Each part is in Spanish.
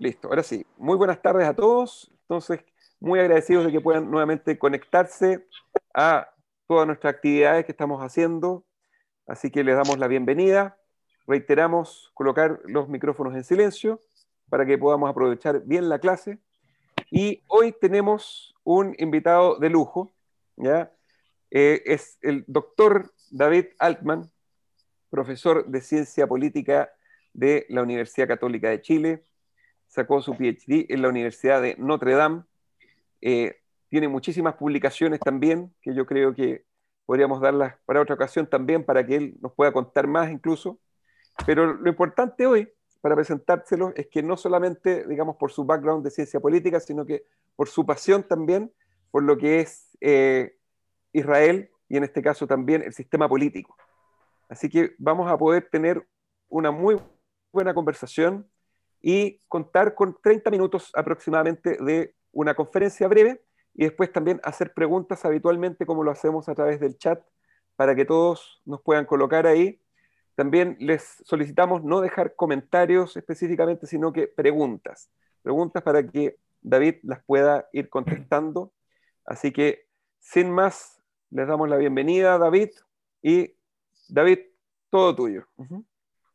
Listo, ahora sí. Muy buenas tardes a todos. Entonces, muy agradecidos de que puedan nuevamente conectarse a todas nuestras actividades que estamos haciendo. Así que les damos la bienvenida. Reiteramos colocar los micrófonos en silencio para que podamos aprovechar bien la clase. Y hoy tenemos un invitado de lujo, ¿ya? Eh, es el doctor David Altman, profesor de ciencia política de la Universidad Católica de Chile, sacó su PhD en la Universidad de Notre Dame. Eh, tiene muchísimas publicaciones también, que yo creo que podríamos darlas para otra ocasión también, para que él nos pueda contar más incluso. Pero lo importante hoy, para presentárselo, es que no solamente, digamos, por su background de ciencia política, sino que por su pasión también por lo que es eh, Israel y en este caso también el sistema político. Así que vamos a poder tener una muy buena conversación y contar con 30 minutos aproximadamente de una conferencia breve y después también hacer preguntas habitualmente como lo hacemos a través del chat para que todos nos puedan colocar ahí. También les solicitamos no dejar comentarios específicamente, sino que preguntas. Preguntas para que David las pueda ir contestando. Así que, sin más, les damos la bienvenida, David. Y David, todo tuyo.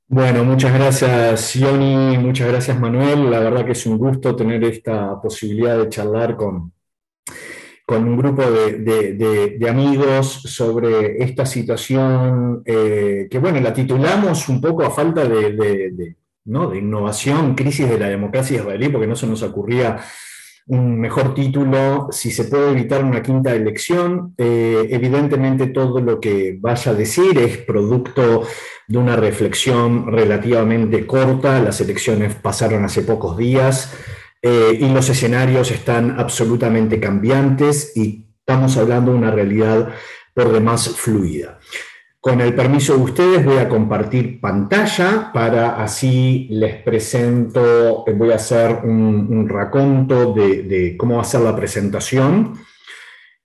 Bueno, muchas gracias, Yoni, muchas gracias, Manuel. La verdad que es un gusto tener esta posibilidad de charlar con, con un grupo de, amigos sobre esta situación eh, que, bueno, la titulamos un poco a falta de, ¿no? de innovación, crisis de la democracia israelí, porque no se nos ocurría un mejor título, si se puede evitar una quinta elección. Eh, evidentemente todo lo que vaya a decir es producto de una reflexión relativamente corta. Las elecciones pasaron hace pocos días eh, y los escenarios están absolutamente cambiantes y estamos hablando de una realidad por demás fluida. Con el permiso de ustedes voy a compartir pantalla para así les presento, voy a hacer un, raconto de, cómo va a ser la presentación.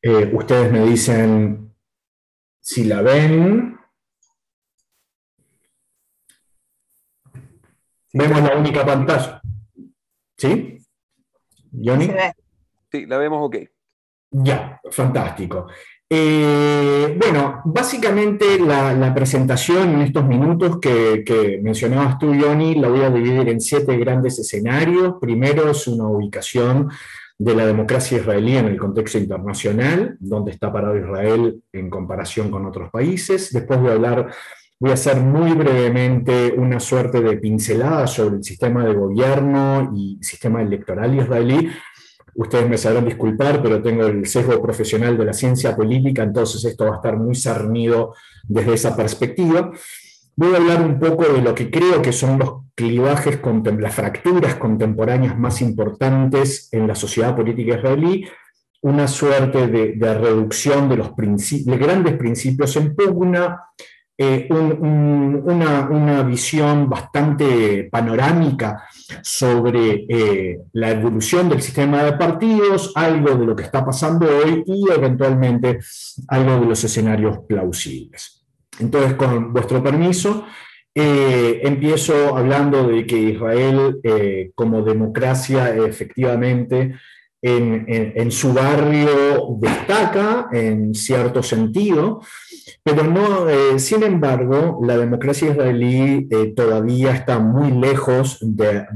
Eh, ustedes me dicen si la ven. Vemos la única pantalla. ¿Sí? ¿Johnny? Sí, la vemos ok. Ya, fantástico. Eh, bueno, básicamente la, presentación en estos minutos que, mencionabas tú, Johnny, la voy a dividir en siete grandes escenarios. Primero es una ubicación de la democracia israelí en el contexto internacional, donde está parado Israel en comparación con otros países. Después voy a hablar, voy a hacer muy brevemente una suerte de pincelada sobre el sistema de gobierno y sistema electoral israelí, Ustedes me sabrán disculpar, pero tengo el sesgo profesional de la ciencia política, entonces esto va a estar muy cernido desde esa perspectiva. Voy a hablar un poco de lo que creo que son los clivajes, las fracturas contemporáneas más importantes en la sociedad política israelí, una suerte de, reducción de los grandes principios en pugna, eh, una, visión bastante panorámica sobre eh, la evolución del sistema de partidos, algo de lo que está pasando hoy y eventualmente algo de los escenarios plausibles. Entonces, con vuestro permiso, eh, empiezo hablando de que Israel como democracia efectivamente en, su barrio destaca en cierto sentido, pero no, eh, sin embargo, la democracia israelí eh, todavía está muy lejos de,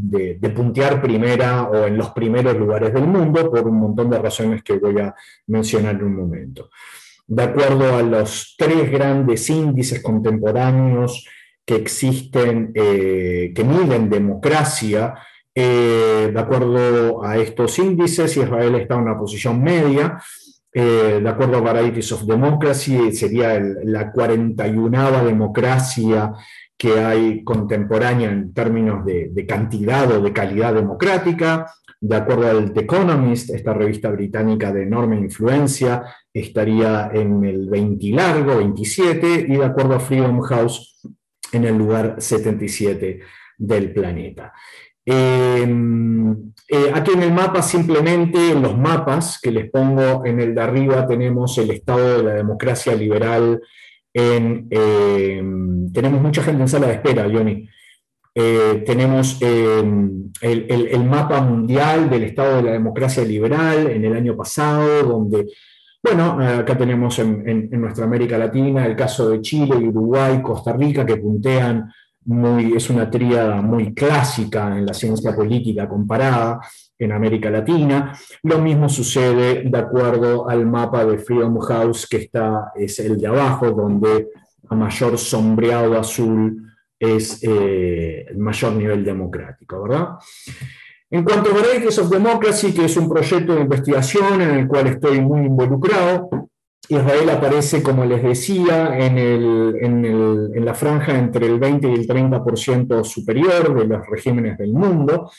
puntear primera o en los primeros lugares del mundo por un montón de razones que voy a mencionar en un momento. De acuerdo a los tres grandes índices contemporáneos que existen, eh, que miden democracia, de acuerdo a estos índices, Israel está en una posición media, eh, de acuerdo a Varieties of Democracy, sería la 41 democracia que hay contemporánea en términos de, cantidad o de calidad democrática. De acuerdo al The Economist, esta revista británica de enorme influencia, estaría en el 20 largo, 27, y de acuerdo a Freedom House, en el lugar 77 del planeta. Em, eh, aquí en el mapa, simplemente en los mapas que les pongo en el de arriba, tenemos el estado de la democracia liberal. Em, tenemos mucha gente en sala de espera, Johnny. eh, tenemos em, el, mapa mundial del estado de la democracia liberal en el año pasado, donde, bueno, acá tenemos en, nuestra América Latina el caso de Chile, Uruguay, Costa Rica, que puntean muy, es una tríada muy clásica en la ciencia política comparada en América Latina. Lo mismo sucede de acuerdo al mapa de Freedom House, que está, es el de abajo, donde a mayor sombreado azul es eh, el mayor nivel democrático, ¿verdad? En cuanto a Varieties of Democracy, que es un proyecto de investigación en el cual estoy muy involucrado, Israel aparece, como les decía, en, en la franja entre el 20 y el 30% superior de los regímenes del mundo.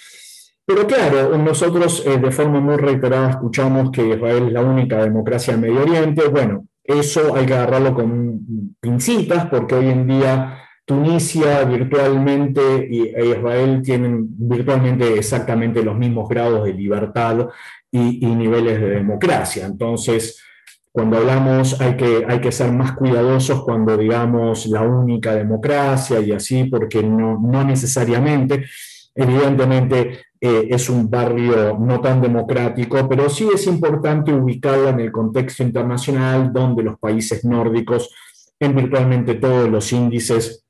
Pero claro, nosotros eh, de forma muy reiterada escuchamos que Israel es la única democracia en Medio Oriente. Bueno, eso hay que agarrarlo con pincitas porque hoy en día Tunisia virtualmente e Israel tienen virtualmente exactamente los mismos grados de libertad y, niveles de democracia. Entonces, cuando hablamos hay que, hay que ser más cuidadosos cuando digamos la única democracia y así, porque no, no necesariamente. Evidentemente eh, es un barrio no tan democrático, pero sí es importante ubicarlo en el contexto internacional donde los países nórdicos en virtualmente todos los índices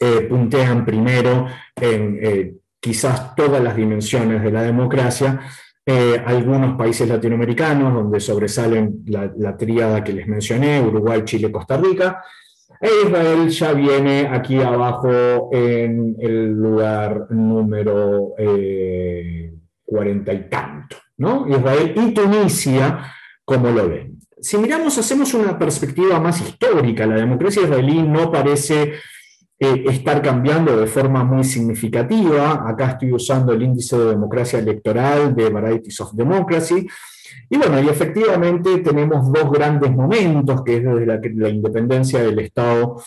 eh, puntean primero en eh, quizás todas las dimensiones de la democracia. Algunos países latinoamericanos donde sobresalen la, la tríada que les mencioné, Uruguay, Chile, Costa Rica, e Israel ya viene aquí abajo en el lugar número eh, cuarenta y tanto, ¿no? Israel y Tunisia, como lo ven. Si miramos, hacemos una perspectiva más histórica, la democracia israelí no parece eh, estar cambiando de forma muy significativa. Acá estoy usando el índice de democracia electoral de Varieties of Democracy. Y bueno, y efectivamente tenemos dos grandes momentos, que es desde la, independencia del Estado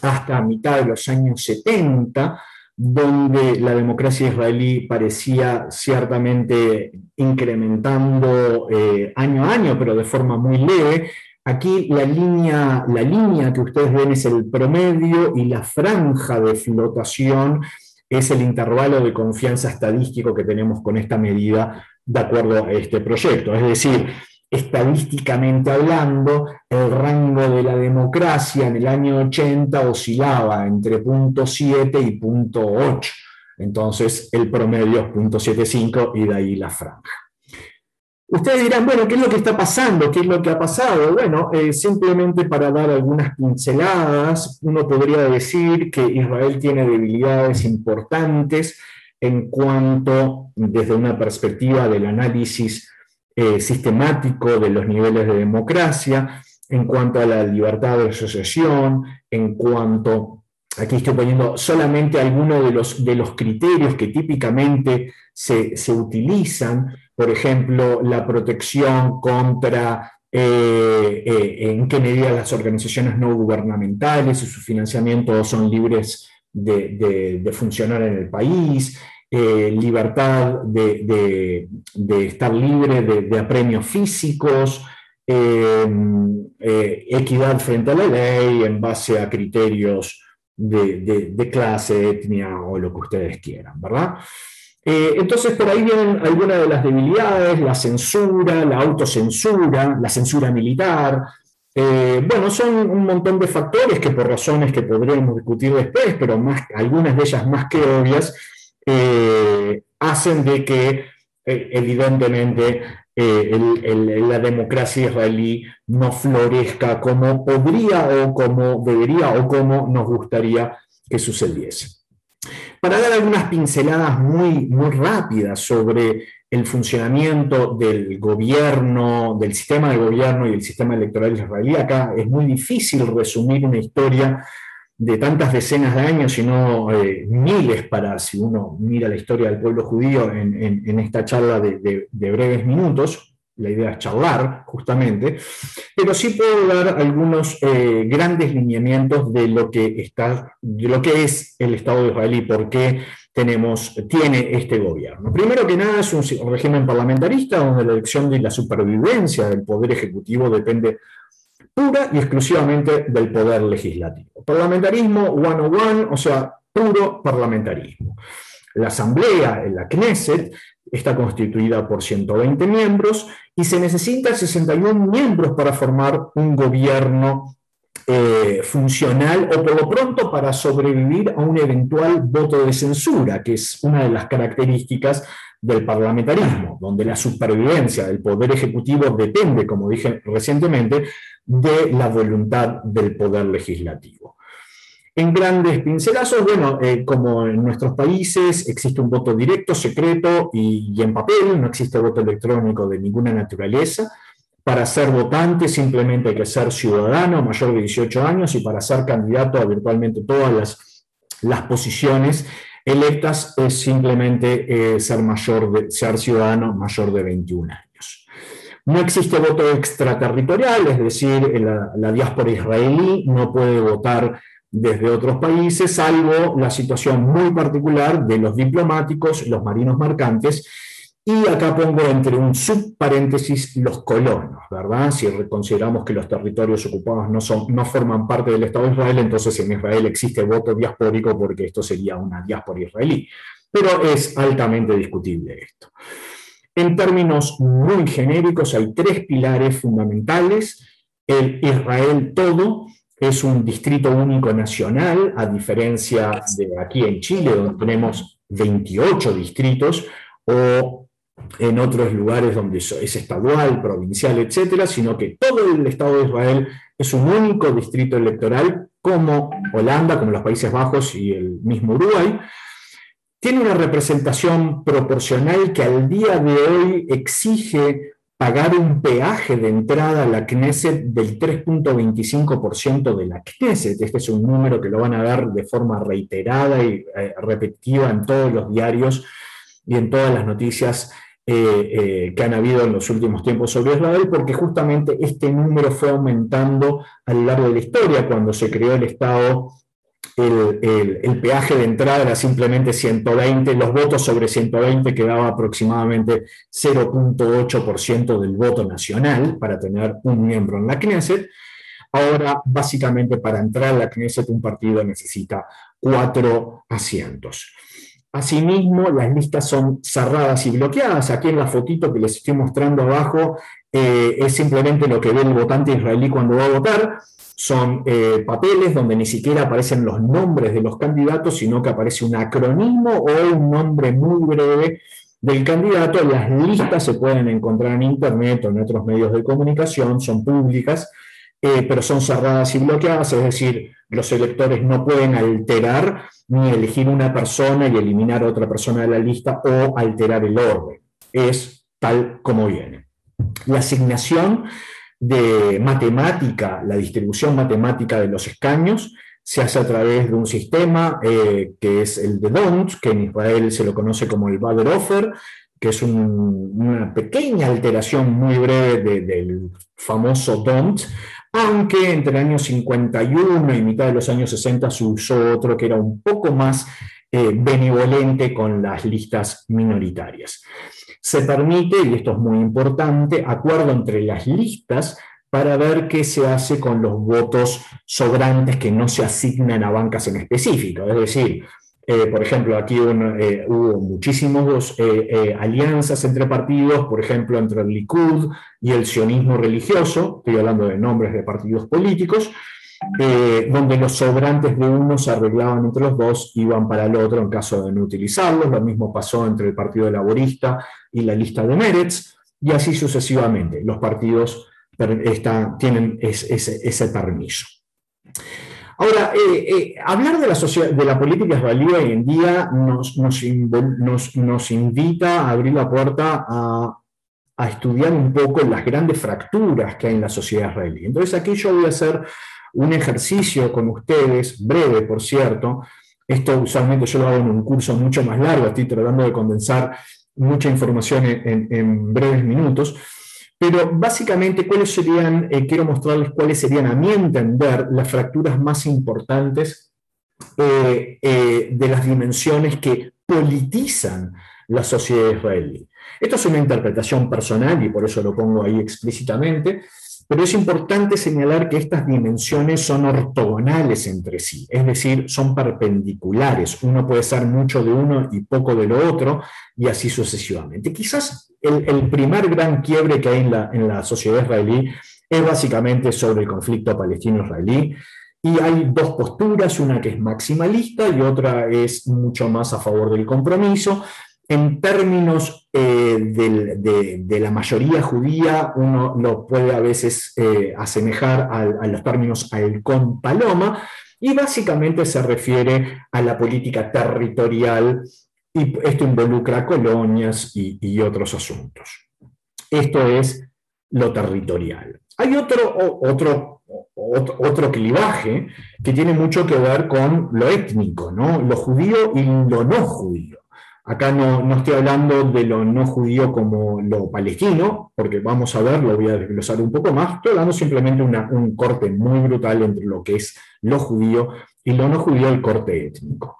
hasta mitad de los años 70, donde la democracia israelí parecía ciertamente incrementando eh, año a año, pero de forma muy leve. Aquí la línea, la línea que ustedes ven es el promedio y la franja de flotación es el intervalo de confianza estadístico que tenemos con esta medida de acuerdo a este proyecto. Es decir, estadísticamente hablando, el rango de la democracia en el año 80 oscilaba entre punto .7 y punto .8. Entonces, el promedio es punto .75 y de ahí la franja. Ustedes dirán, bueno, ¿qué es lo que está pasando? ¿Qué es lo que ha pasado? Bueno, eh, simplemente para dar algunas pinceladas, uno podría decir que Israel tiene debilidades importantes en cuanto, desde una perspectiva del análisis eh, sistemático de los niveles de democracia, en cuanto a la libertad de asociación, en cuanto, aquí estoy poniendo solamente algunos de los, de los criterios que típicamente se, se utilizan por ejemplo, la protección contra eh, eh, en qué medida las organizaciones no gubernamentales y su financiamiento son libres de, funcionar en el país, eh, libertad de, estar libre de, apremios físicos, equidad frente a la ley en base a criterios de, clase, etnia o lo que ustedes quieran, ¿verdad? Eh, entonces, por ahí vienen algunas de las debilidades, la censura, la autocensura, la censura militar. Eh, bueno, son un montón de factores que por razones que podríamos discutir después, pero más, algunas de ellas más que obvias, eh, hacen de que evidentemente la democracia israelí no florezca como podría o como debería o como nos gustaría que sucediese. Para dar algunas pinceladas muy, muy rápidas sobre el funcionamiento del gobierno, del sistema de gobierno y el sistema electoral israelí, acá es muy difícil resumir una historia de tantas decenas de años, sino eh, miles para, si uno mira la historia del pueblo judío en, esta charla de breves minutos, la idea es charlar justamente, pero sí puedo dar algunos eh, grandes lineamientos de lo, que está, de lo que es el Estado de Israel y por qué tenemos, tiene este gobierno. Primero que nada es un régimen parlamentarista donde la elección y la supervivencia del poder ejecutivo depende pura y exclusivamente del poder legislativo. Parlamentarismo one on one, o sea, puro parlamentarismo. La Asamblea, la Knesset, está constituida por 120 miembros y se necesitan 61 miembros para formar un gobierno eh, funcional o por lo pronto para sobrevivir a un eventual voto de censura, que es una de las características del parlamentarismo, donde la supervivencia del poder ejecutivo depende, como dije recientemente, de la voluntad del poder legislativo. En grandes pincelazos, bueno, eh, como en nuestros países existe un voto directo, secreto y, en papel, no existe voto electrónico de ninguna naturaleza. Para ser votante simplemente hay que ser ciudadano mayor de 18 años y para ser candidato a virtualmente todas las, las posiciones electas es simplemente eh, ser, mayor de, ser ciudadano mayor de 21 años. No existe voto extraterritorial, es decir, la, la diáspora israelí no puede votar desde otros países, salvo la situación muy particular de los diplomáticos, los marinos mercantes, y acá pongo entre un subparéntesis los colonos, ¿verdad? Si consideramos que los territorios ocupados no, son, no forman parte del Estado de Israel, entonces en Israel existe voto diaspórico porque esto sería una diáspora israelí. Pero es altamente discutible esto. En términos muy genéricos, hay tres pilares fundamentales. El Israel todo, es un distrito único nacional, a diferencia de aquí en Chile, donde tenemos 28 distritos, o en otros lugares donde es estadual, provincial, etcétera, sino que todo el Estado de Israel es un único distrito electoral, como Holanda, como los Países Bajos y el mismo Uruguay. Tiene una representación proporcional que al día de hoy exige pagar un peaje de entrada a la Knesset del 3.25% de la Knesset. Este es un número que lo van a ver de forma reiterada y eh, repetitiva en todos los diarios y en todas las noticias eh, eh, que han habido en los últimos tiempos sobre Israel, porque justamente este número fue aumentando a lo largo de la historia cuando se creó el Estado el, peaje de entrada era simplemente 120, los votos sobre 120 quedaba aproximadamente 0.8% del voto nacional para tener un miembro en la Knesset. Ahora, básicamente, para entrar a la Knesset, un partido necesita cuatro asientos. Asimismo, las listas son cerradas y bloqueadas. Aquí en la fotito que les estoy mostrando abajo eh, es simplemente lo que ve el votante israelí cuando va a votar son eh, papeles donde ni siquiera aparecen los nombres de los candidatos, sino que aparece un acrónimo o un nombre muy breve del candidato. Las listas se pueden encontrar en Internet o en otros medios de comunicación, son públicas, eh, pero son cerradas y bloqueadas, es decir, los electores no pueden alterar ni elegir una persona y eliminar a otra persona de la lista o alterar el orden. Es tal como viene. La asignación de matemática, la distribución matemática de los escaños, se hace a través de un sistema eh, que es el de DONT, que en Israel se lo conoce como el Bader Offer, que es una pequeña alteración muy breve del famoso DONT, aunque entre el año 51 y mitad de los años 60 se usó otro que era un poco más eh, benevolente con las listas minoritarias se permite, y esto es muy importante, acuerdo entre las listas para ver qué se hace con los votos sobrantes que no se asignan a bancas en específico. Es decir, eh, por ejemplo, aquí eh, hubo muchísimas eh, alianzas entre partidos, por ejemplo, entre el Likud y el sionismo religioso, estoy hablando de nombres de partidos políticos, donde los sobrantes de uno se arreglaban entre los dos, iban para el otro en caso de no utilizarlos. Lo mismo pasó entre el Partido Laborista y la lista de Meretz, y así sucesivamente. Los partidos tienen ese, permiso. Ahora, eh, eh, hablar de la, política israelí hoy en día nos, nos, invita a abrir la puerta a, a, estudiar un poco las grandes fracturas que hay en la sociedad israelí. Entonces, aquí yo voy a hacer un ejercicio con ustedes, breve por cierto. Esto usualmente yo lo hago en un curso mucho más largo, estoy tratando de condensar mucha información en, breves minutos. Pero básicamente, ¿cuáles serían, eh, quiero mostrarles cuáles serían, a mi entender, las fracturas más importantes eh, eh, de las dimensiones que politizan la sociedad israelí. Esto es una interpretación personal y por eso lo pongo ahí explícitamente, pero es importante señalar que estas dimensiones son ortogonales entre sí, es decir, son perpendiculares. Uno puede ser mucho de uno y poco de lo otro, y así sucesivamente. Quizás el, primer gran quiebre que hay en la, en la sociedad israelí es básicamente sobre el conflicto palestino-israelí, y hay dos posturas, una que es maximalista y otra es mucho más a favor del compromiso. En términos eh, de, la mayoría judía, uno lo puede a veces eh, asemejar a, los términos halcón paloma, y básicamente se refiere a la política territorial, y esto involucra colonias y, otros asuntos. Esto es lo territorial. Hay otro, otro otro clivaje que tiene mucho que ver con lo étnico, ¿no? lo judío y lo no judío. Acá no, no, estoy hablando de lo no judío como lo palestino, porque vamos a ver, lo voy a desglosar un poco más, estoy hablando simplemente de un corte muy brutal entre lo que es lo judío y lo no judío, el corte étnico.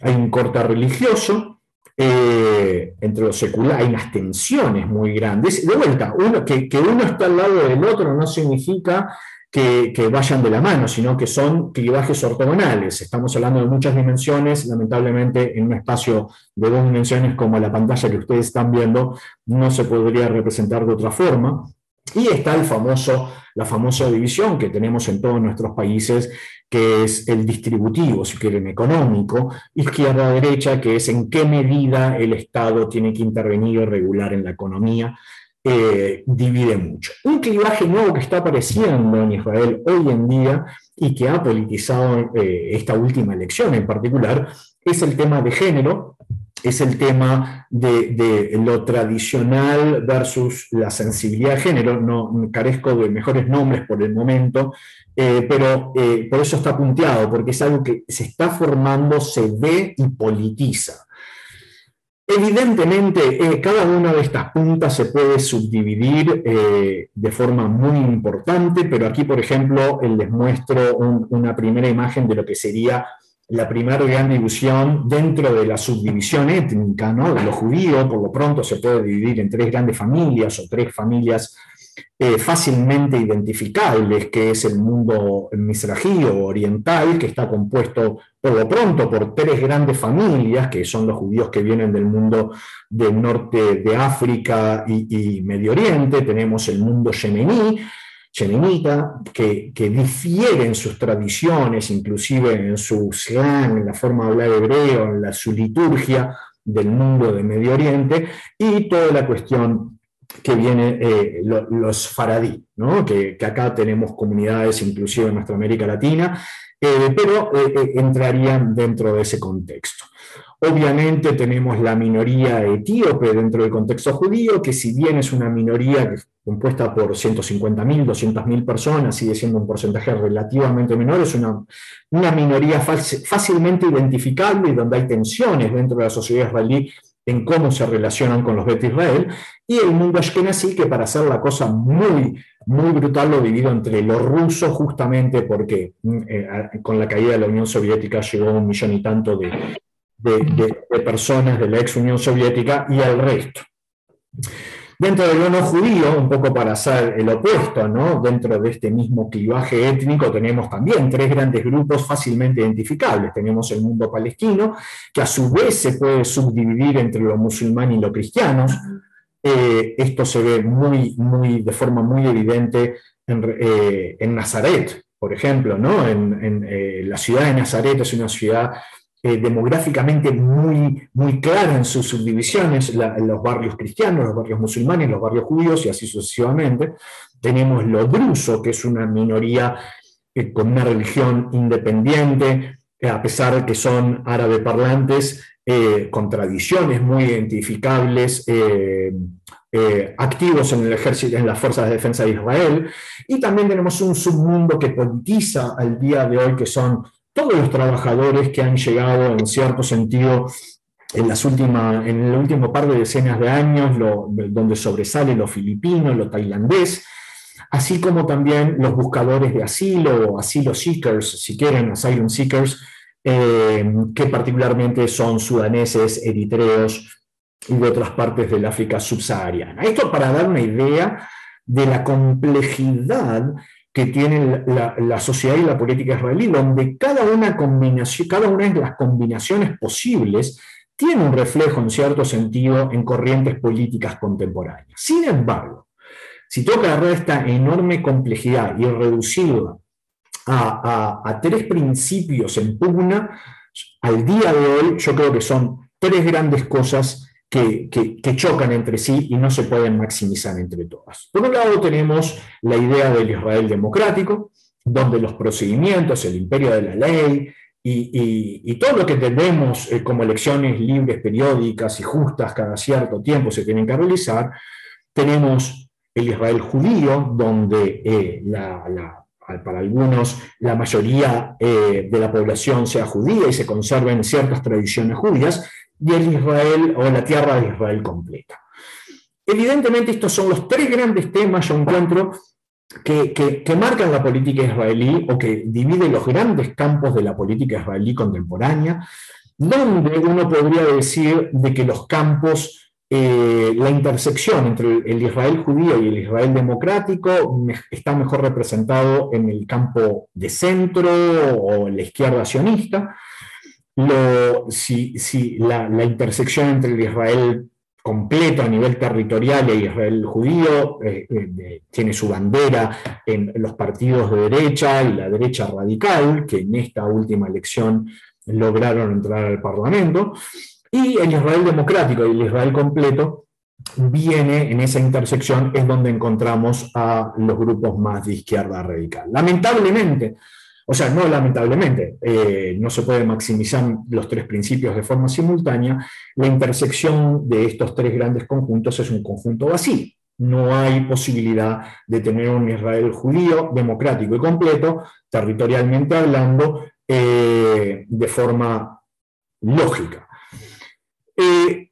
Hay un corte religioso, eh, entre lo secular, hay unas tensiones muy grandes. De vuelta, uno, que uno está al lado del otro no significa que, vayan de la mano, sino que son clivajes ortogonales. Estamos hablando de muchas dimensiones, lamentablemente en un espacio de dos dimensiones como la pantalla que ustedes están viendo, no se podría representar de otra forma. Y está la famosa división que tenemos en todos nuestros países, que es el distributivo, si quieren, económico, izquierda-derecha, que es en qué medida el Estado tiene que intervenir y regular en la economía eh, divide mucho. Un clivaje nuevo que está apareciendo en Israel hoy en día y que ha politizado eh, esta última elección en particular es el tema de género, es el tema de, lo tradicional versus la sensibilidad de género. No carezco de mejores nombres por el momento, eh, pero por eso está punteado, porque es algo que se está formando, se ve y politiza. Evidentemente, eh, cada una de estas puntas se puede subdividir eh, de forma muy importante, pero aquí, por ejemplo, les muestro una primera imagen de lo que sería la primera gran división dentro de la subdivisión étnica, ¿no? De los judíos, por lo pronto se puede dividir en tres grandes familias o tres familias eh, fácilmente identificables, que es el mundo misrají o oriental, que está compuesto por lo pronto por tres grandes familias, que son los judíos que vienen del mundo del norte de África y, Medio Oriente. Tenemos el mundo yemení, yemenita, que, que difieren sus tradiciones, inclusive en su slang, en la forma de hablar hebreo, en la, su liturgia del mundo de Medio Oriente, y toda la cuestión que vienen eh, los faradí, ¿no? que, acá tenemos comunidades inclusive en nuestra América Latina, eh, pero eh, entrarían dentro de ese contexto. Obviamente tenemos la minoría etíope dentro del contexto judío, que si bien es una minoría compuesta por 150.000, 200.000 personas, sigue siendo un porcentaje relativamente menor, es una, una minoría fácilmente identificable y donde hay tensiones dentro de la sociedad israelí en cómo se relacionan con los Bet Israel, y el mundo ashkenazí, que para hacer la cosa muy, muy brutal lo divido entre los rusos, justamente porque mm, eh, con la caída de la Unión Soviética llegó un millón y tanto de, de personas de la ex Unión Soviética, y el resto. Dentro del no judío, un poco para hacer el opuesto, ¿no? dentro de este mismo clivaje étnico tenemos también tres grandes grupos fácilmente identificables. Tenemos el mundo palestino, que a su vez se puede subdividir entre lo musulmán y lo cristiano. Eh, esto se ve muy, muy, de forma muy evidente en, eh, Nazaret, por ejemplo. ¿no? En, eh, la ciudad de Nazaret es una ciudad eh, demográficamente muy, muy clara en sus subdivisiones, los barrios cristianos, los barrios musulmanes, los barrios judíos y así sucesivamente. Tenemos lo druso, que es una minoría eh, con una religión independiente, eh, a pesar de que son árabe parlantes, con tradiciones muy identificables. activos en el ejército, en las fuerzas de defensa de Israel, y también tenemos un submundo que politiza al día de hoy, que son todos los trabajadores que han llegado en cierto sentido en, las últimas, en el último par de decenas de años, donde sobresale lo filipino, lo tailandés, así como también los buscadores de asilo o asilo seekers, si quieren, asylum seekers, eh, que particularmente son sudaneses, eritreos y de otras partes del África subsahariana. Esto para dar una idea de la complejidad que tiene la, sociedad y la política israelí, donde cada una, combinación, cada una de las combinaciones posibles tiene un reflejo en cierto sentido en corrientes políticas contemporáneas. Sin embargo, si toca agarrar esta enorme complejidad y reducirla a, tres principios en pugna, al día de hoy yo creo que son tres grandes cosas que, chocan entre sí y no se pueden maximizar entre todas. Por un lado tenemos la idea del Israel democrático, donde los procedimientos, el imperio de la ley y, todo lo que tenemos eh, como elecciones libres, periódicas y justas cada cierto tiempo se tienen que realizar. Tenemos el Israel judío, donde eh, para algunos la mayoría eh, de la población sea judía y se conserven ciertas tradiciones judías, y el Israel o la tierra de Israel completa. Evidentemente estos son los tres grandes temas, yo encuentro, que, que, marcan la política israelí o que dividen los grandes campos de la política israelí contemporánea, donde uno podría decir de que los campos, eh, la intersección entre el Israel judío y el Israel democrático está mejor representado en el campo de centro o la izquierda sionista, si, la, intersección entre el Israel completo a nivel territorial e Israel judío eh, eh, tiene su bandera en los partidos de derecha y la derecha radical, que en esta última elección lograron entrar al Parlamento, y el Israel democrático y el Israel completo viene en esa intersección, es donde encontramos a los grupos más de izquierda radical. Lamentablemente, o sea, no lamentablemente, eh, no se puede maximizar los tres principios de forma simultánea, la intersección de estos tres grandes conjuntos es un conjunto vacío. No hay posibilidad de tener un Israel judío, democrático y completo, territorialmente hablando, eh, de forma lógica. Eh,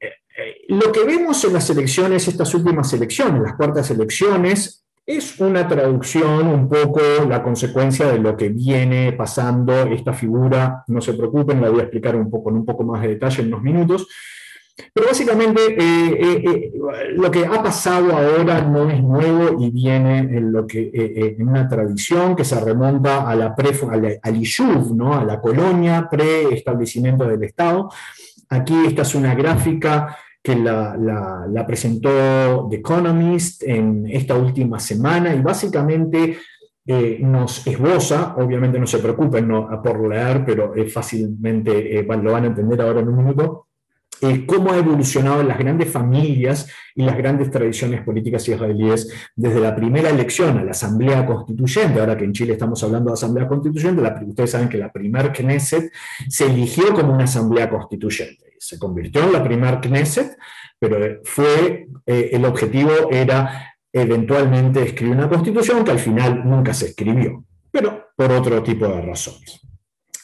lo que vemos en las elecciones, estas últimas elecciones, las cuartas elecciones, es una traducción un poco la consecuencia de lo que viene pasando esta figura, no se preocupen, la voy a explicar un poco, en un poco más de detalle en unos minutos, pero básicamente eh, eh, eh, lo que ha pasado ahora no es nuevo y viene en, lo que, en una tradición que se remonta a la pre, al, Ishuv, ¿no? a la colonia pre-establecimiento del Estado. Aquí esta es una gráfica que la, presentó The Economist en esta última semana y básicamente eh, nos esboza, obviamente no se preocupen por leer, pero fácilmente eh, lo van a entender ahora en un minuto, eh, cómo ha evolucionado las grandes familias y las grandes tradiciones políticas israelíes desde la primera elección a la Asamblea Constituyente, ahora que en Chile estamos hablando de Asamblea Constituyente, ustedes saben que la primera Knesset se eligió como una Asamblea Constituyente se convirtió en la primera Knesset, pero fue, eh, el objetivo era eventualmente escribir una constitución que al final nunca se escribió, pero por otro tipo de razones.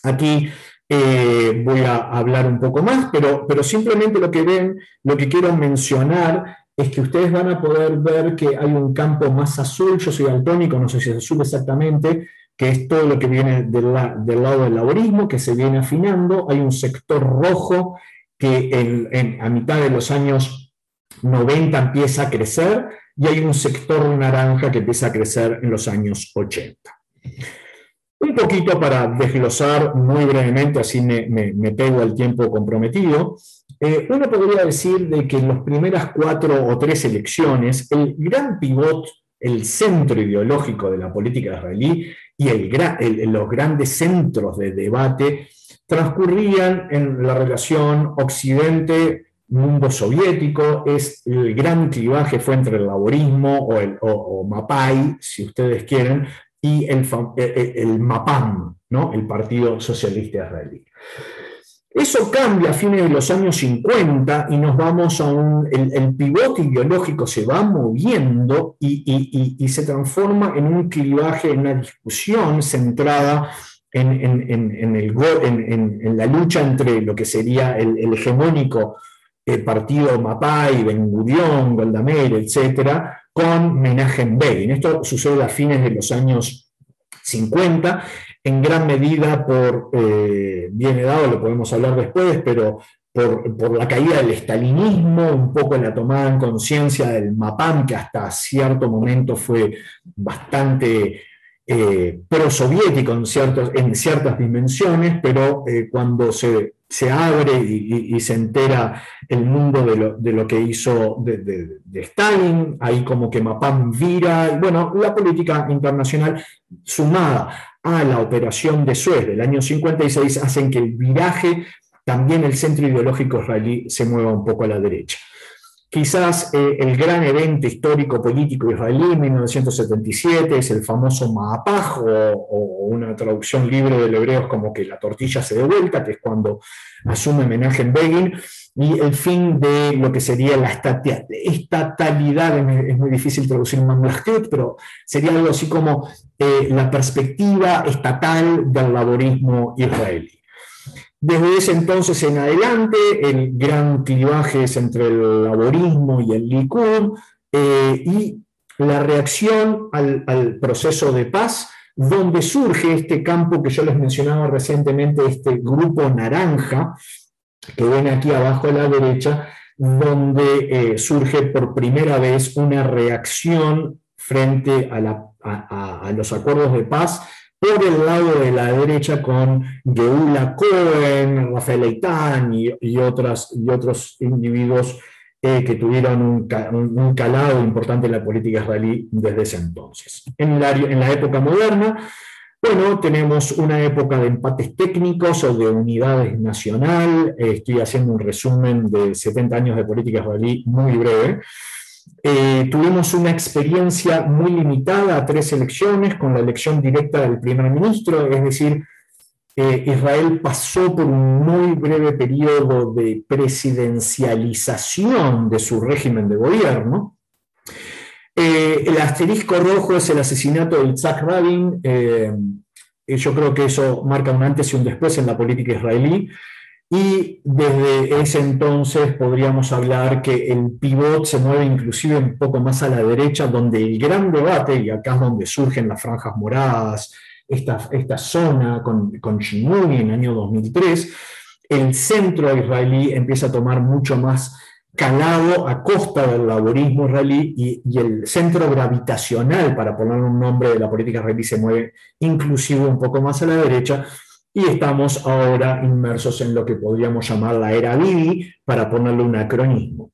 Aquí eh, voy a hablar un poco más, pero, simplemente lo que ven, lo que quiero mencionar es que ustedes van a poder ver que hay un campo más azul, yo soy altónico, no sé si es azul exactamente, que es todo lo que viene del lado del laborismo, que se viene afinando, hay un sector rojo que a mitad de los años 90 empieza a crecer y hay un sector naranja que empieza a crecer en los años 80. Un poquito para desglosar muy brevemente, así me, pego al tiempo comprometido, eh, uno podría decir de que en las primeras cuatro o tres elecciones, el gran pivot, el centro ideológico de la política israelí y los grandes centros de debate transcurrían en la relación Occidente-mundo soviético, es el gran clivaje fue entre el laborismo o, el, Mapai, si ustedes quieren, y el, eh, eh, el, MAPAM, ¿no? el Partido Socialista Israelí. Eso cambia a fines de los años 50 y nos vamos a un. El, pivote ideológico se va moviendo y, y, se transforma en un clivaje, en una discusión centrada en, la lucha entre lo que sería el, hegemónico eh, partido Mapai, Ben Gurión, Golda Meir, etcétera, con Menachem Begin. Esto sucede a fines de los años 50, en gran medida por, eh, dado, lo podemos hablar después, pero por, la caída del estalinismo, un poco la tomada en conciencia del MAPAM, que hasta cierto momento fue bastante eh, prosoviético en, en ciertas dimensiones, pero eh, cuando se, abre y, se entera el mundo de lo, que hizo de, Stalin, ahí como que Mapam vira, bueno, la política internacional sumada a la operación de Suez del año 56 hacen que el viraje también el centro ideológico israelí se mueva un poco a la derecha. Quizás eh, el gran evento histórico político israelí en 1977 es el famoso Maapaj, o, una traducción libre del hebreo como que la tortilla se dé vuelta, que es cuando asume homenaje en Begin, y el fin de lo que sería la estatalidad, es muy difícil traducir Mamlachut, pero sería algo así como eh, la perspectiva estatal del laborismo israelí. Desde ese entonces en adelante, el gran clivaje es entre el laborismo y el Likud, eh, y la reacción al, proceso de paz, donde surge este campo que yo les mencionaba recientemente, este grupo naranja, que ven aquí abajo a la derecha, donde eh, surge por primera vez una reacción frente a los acuerdos de paz por el lado de la derecha con Geula Cohen, Rafael Eitan y, otras, y otros individuos eh, que tuvieron un, calado importante en la política israelí desde ese entonces. En la, en la época moderna, bueno, tenemos una época de empates técnicos o de unidades nacional. Eh, estoy haciendo un resumen de 70 años de política israelí muy breve. Eh, tuvimos una experiencia muy limitada a tres elecciones, con la elección directa del primer ministro, es decir, eh, Israel pasó por un muy breve periodo de presidencialización de su régimen de gobierno. Eh, el asterisco rojo es el asesinato de Isaac Rabin. yo creo que eso marca un antes y un después en la política israelí. Y desde ese entonces podríamos hablar que el pivot se mueve inclusive un poco más a la derecha, donde el gran debate, y acá es donde surgen las franjas moradas, esta, esta zona con, con en el año 2003, el centro israelí empieza a tomar mucho más calado a costa del laborismo israelí y, y, el centro gravitacional, para poner un nombre de la política israelí, se mueve inclusive un poco más a la derecha, y estamos ahora inmersos en lo que podríamos llamar la era Bibi, para ponerle un acronismo.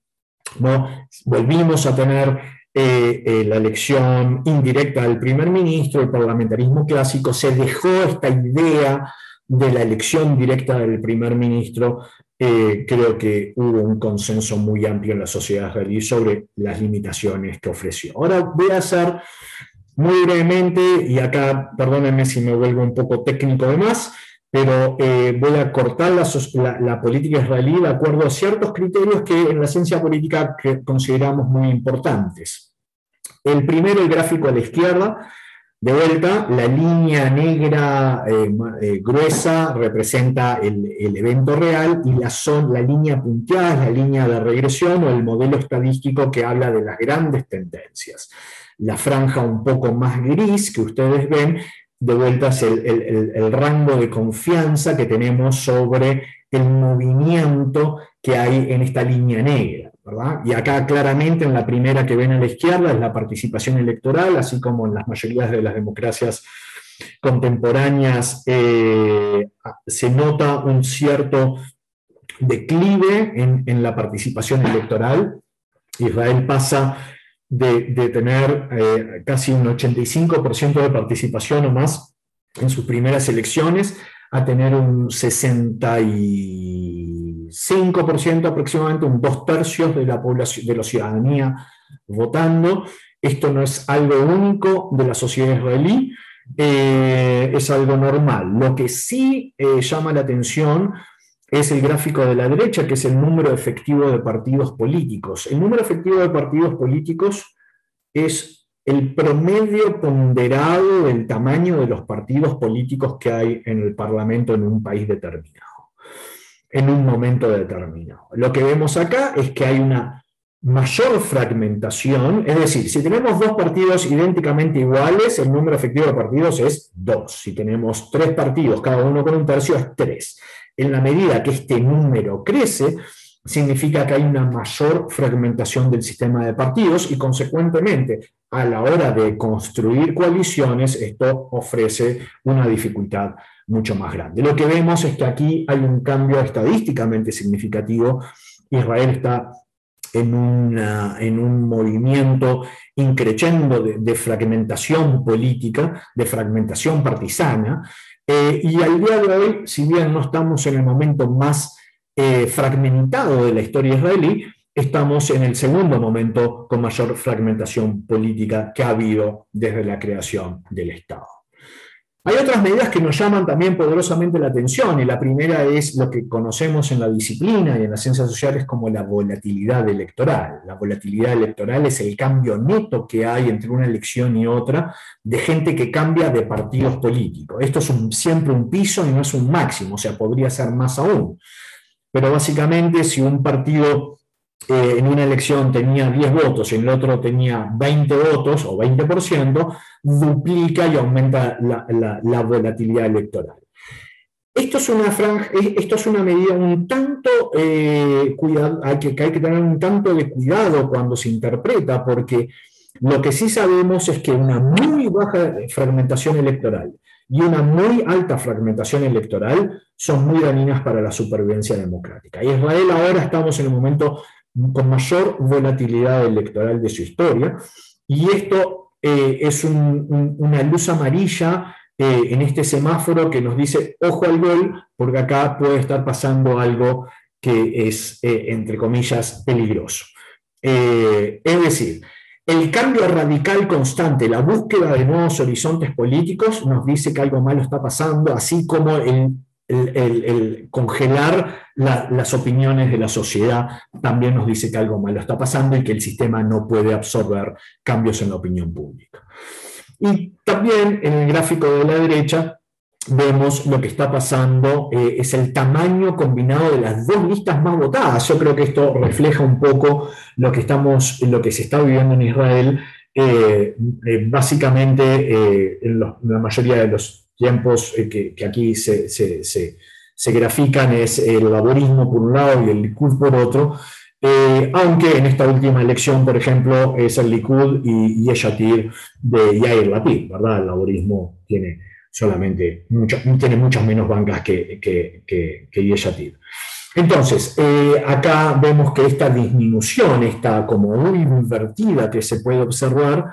¿no? Volvimos a tener eh, eh, la elección indirecta del primer ministro, el parlamentarismo clásico, se dejó esta idea de la elección directa del primer ministro, eh, creo que hubo un consenso muy amplio en la sociedad israelí sobre las limitaciones que ofreció. Ahora voy a hacer muy brevemente, y acá perdónenme si me vuelvo un poco técnico de más, pero eh, voy a cortar la, política israelí de acuerdo a ciertos criterios que en la ciencia política consideramos muy importantes. El primero, el gráfico a la izquierda, de vuelta, la línea negra eh, eh, gruesa representa el, evento real y la, son, la línea punteada es la línea de regresión o el modelo estadístico que habla de las grandes tendencias. La franja un poco más gris que ustedes ven de vuelta el, el, rango de confianza que tenemos sobre el movimiento que hay en esta línea negra. ¿verdad? Y acá claramente en la primera que ven a la izquierda es la participación electoral, así como en las mayorías de las democracias contemporáneas eh, se nota un cierto declive en, en la participación electoral. Israel pasa de, tener eh, casi un 85% de participación o más en sus primeras elecciones a tener un 65% aproximadamente, un dos tercios de la población, de la ciudadanía votando. Esto no es algo único de la sociedad israelí, eh, es algo normal. Lo que sí eh, llama la atención es el gráfico de la derecha, que es el número efectivo de partidos políticos. El número efectivo de partidos políticos es el promedio ponderado del tamaño de los partidos políticos que hay en el Parlamento en un país determinado, en un momento determinado. Lo que vemos acá es que hay una mayor fragmentación, es decir, si tenemos dos partidos idénticamente iguales, el número efectivo de partidos es dos. Si tenemos tres partidos, cada uno con un tercio, es tres. En la medida que este número crece, significa que hay una mayor fragmentación del sistema de partidos y consecuentemente a la hora de construir coaliciones esto ofrece una dificultad mucho más grande. Lo que vemos es que aquí hay un cambio estadísticamente significativo. Israel está en, en un movimiento increciendo de, fragmentación política, de fragmentación partisana, eh, y al día de hoy, si bien no estamos en el momento más eh, fragmentado de la historia israelí, estamos en el segundo momento con mayor fragmentación política que ha habido desde la creación del Estado. Hay otras medidas que nos llaman también poderosamente la atención y la primera es lo que conocemos en la disciplina y en las ciencias sociales como la volatilidad electoral. La volatilidad electoral es el cambio neto que hay entre una elección y otra de gente que cambia de partidos políticos. Esto es siempre un piso y no es un máximo, o sea, podría ser más aún. Pero básicamente si un partido eh, en una elección tenía 10 votos y en el otro tenía 20 votos o 20%, duplica y aumenta la, volatilidad electoral. Esto es, una esto es una medida un tanto eh, cuidado, que, hay que tener un tanto de cuidado cuando se interpreta, porque lo que sí sabemos es que una muy baja fragmentación electoral y una muy alta fragmentación electoral son muy dañinas para la supervivencia democrática. Y Israel ahora estamos en el momento con mayor volatilidad electoral de su historia. Y esto eh, es una luz amarilla eh, en este semáforo que nos dice, ojo al gol, porque acá puede estar pasando algo que es, eh, entre comillas, peligroso. es decir, el cambio radical constante, la búsqueda de nuevos horizontes políticos nos dice que algo malo está pasando, así como el el, congelar las opiniones de la sociedad también nos dice que algo malo está pasando y que el sistema no puede absorber cambios en la opinión pública. Y también en el gráfico de la derecha vemos lo que está pasando, eh, es el tamaño combinado de las dos listas más votadas. Yo creo que esto refleja un poco lo que, estamos, lo que se está viviendo en Israel. Eh, eh, básicamente, en la mayoría de los tiempos eh, que, aquí se, se, grafican es el laborismo por un lado y el Likud por otro, eh, aunque en esta última elección, por ejemplo, es el Likud y, Yeshatir de Yair Lapid, ¿verdad? El laborismo tiene solamente tiene muchas menos bancas que, que, que, Yeshatir. Entonces, eh, acá vemos que esta disminución, esta como invertida que se puede observar,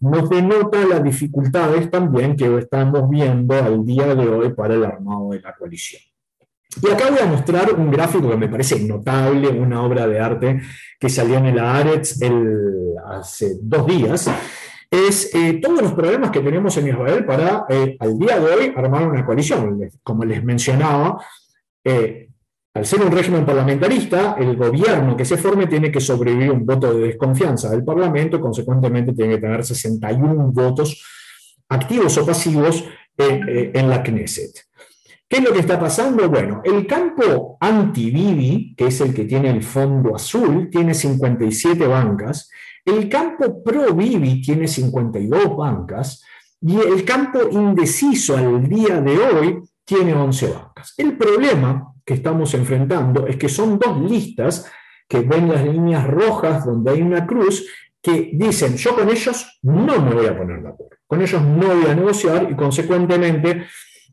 nos denota las dificultades también que estamos viendo al día de hoy para el armado de la coalición. Y acá voy a mostrar un gráfico que me parece notable, una obra de arte que salió en el Aretz hace dos días. Es eh, todos los problemas que tenemos en Israel para, eh, al día de hoy, armar una coalición. Como les mencionaba, eh, al ser un régimen parlamentarista, el gobierno que se forme tiene que sobrevivir un voto de desconfianza del Parlamento, consecuentemente tiene que tener 61 votos activos o pasivos eh, en, la Knesset. ¿Qué es lo que está pasando? Bueno, el campo anti-Bibi, que es el que tiene el fondo azul, tiene 57 bancas, el campo pro-Bibi tiene 52 bancas, y el campo indeciso al día de hoy tiene 11 bancas. El problema que estamos enfrentando es que son dos listas que ven las líneas rojas donde hay una cruz que dicen, yo con ellos no me voy a poner de acuerdo, con ellos no voy a negociar y consecuentemente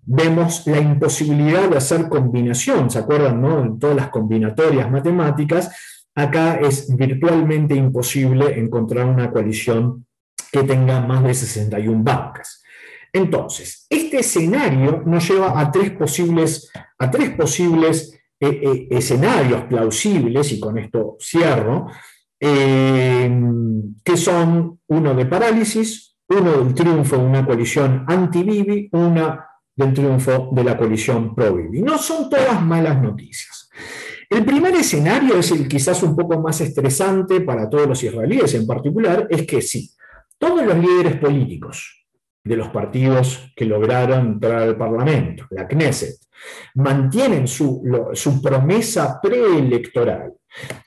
vemos la imposibilidad de hacer combinación, ¿se acuerdan? No? En todas las combinatorias matemáticas, acá es virtualmente imposible encontrar una coalición que tenga más de 61 bancas. Entonces, este escenario nos lleva a tres posibles, a tres posibles eh, eh, escenarios plausibles, y con esto cierro, eh, que son uno de parálisis, uno del triunfo de una coalición anti-Bibi, una del triunfo de la coalición pro-Bibi. No son todas malas noticias. El primer escenario es el quizás un poco más estresante para todos los israelíes en particular, es que sí, todos los líderes políticos de los partidos que lograron entrar al Parlamento, la Knesset, mantienen su, su promesa preelectoral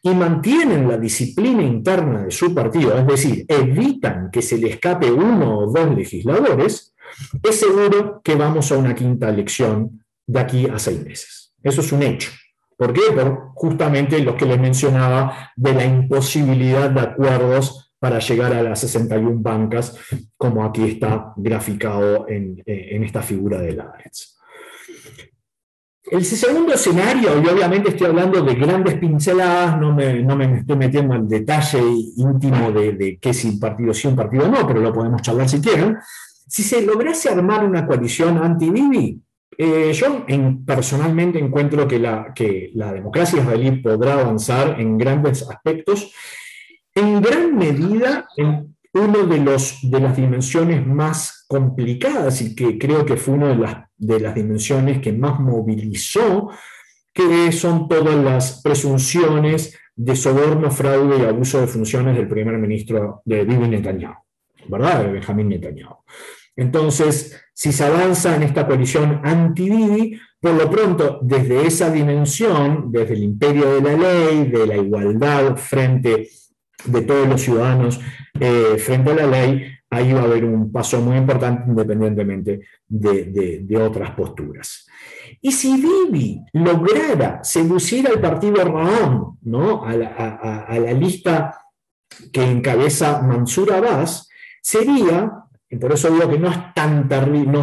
y mantienen la disciplina interna de su partido, es decir, evitan que se le escape uno o dos legisladores, es seguro que vamos a una quinta elección de aquí a seis meses. Eso es un hecho. ¿Por qué? Por justamente lo que les mencionaba de la imposibilidad de acuerdos para llegar a las 61 bancas, como aquí está graficado en, esta figura de la El segundo escenario, y obviamente estoy hablando de grandes pinceladas, no me, estoy metiendo en detalle íntimo de, qué es un partido sí, un partido no, pero lo podemos charlar si quieren. Si se lograse armar una coalición anti-Bibi, eh, yo personalmente encuentro que la, que la democracia israelí podrá avanzar en grandes aspectos, en gran medida en uno de, de las dimensiones más complicadas y que creo que fue una de las, de las dimensiones que más movilizó, que son todas las presunciones de soborno, fraude y abuso de funciones del primer ministro de Bibi Netanyahu, ¿verdad? De Benjamín Netanyahu. Entonces, si se avanza en esta coalición anti-Bibi, por lo pronto, desde esa dimensión, desde el imperio de la ley, de la igualdad frente de todos los ciudadanos eh, frente a la ley, ahí va a haber un paso muy importante independientemente de, otras posturas. Y si Bibi lograra seducir al partido Raham, ¿no? a, la, a la lista que encabeza Mansur Abbas, sería por eso digo que no es tan terrible,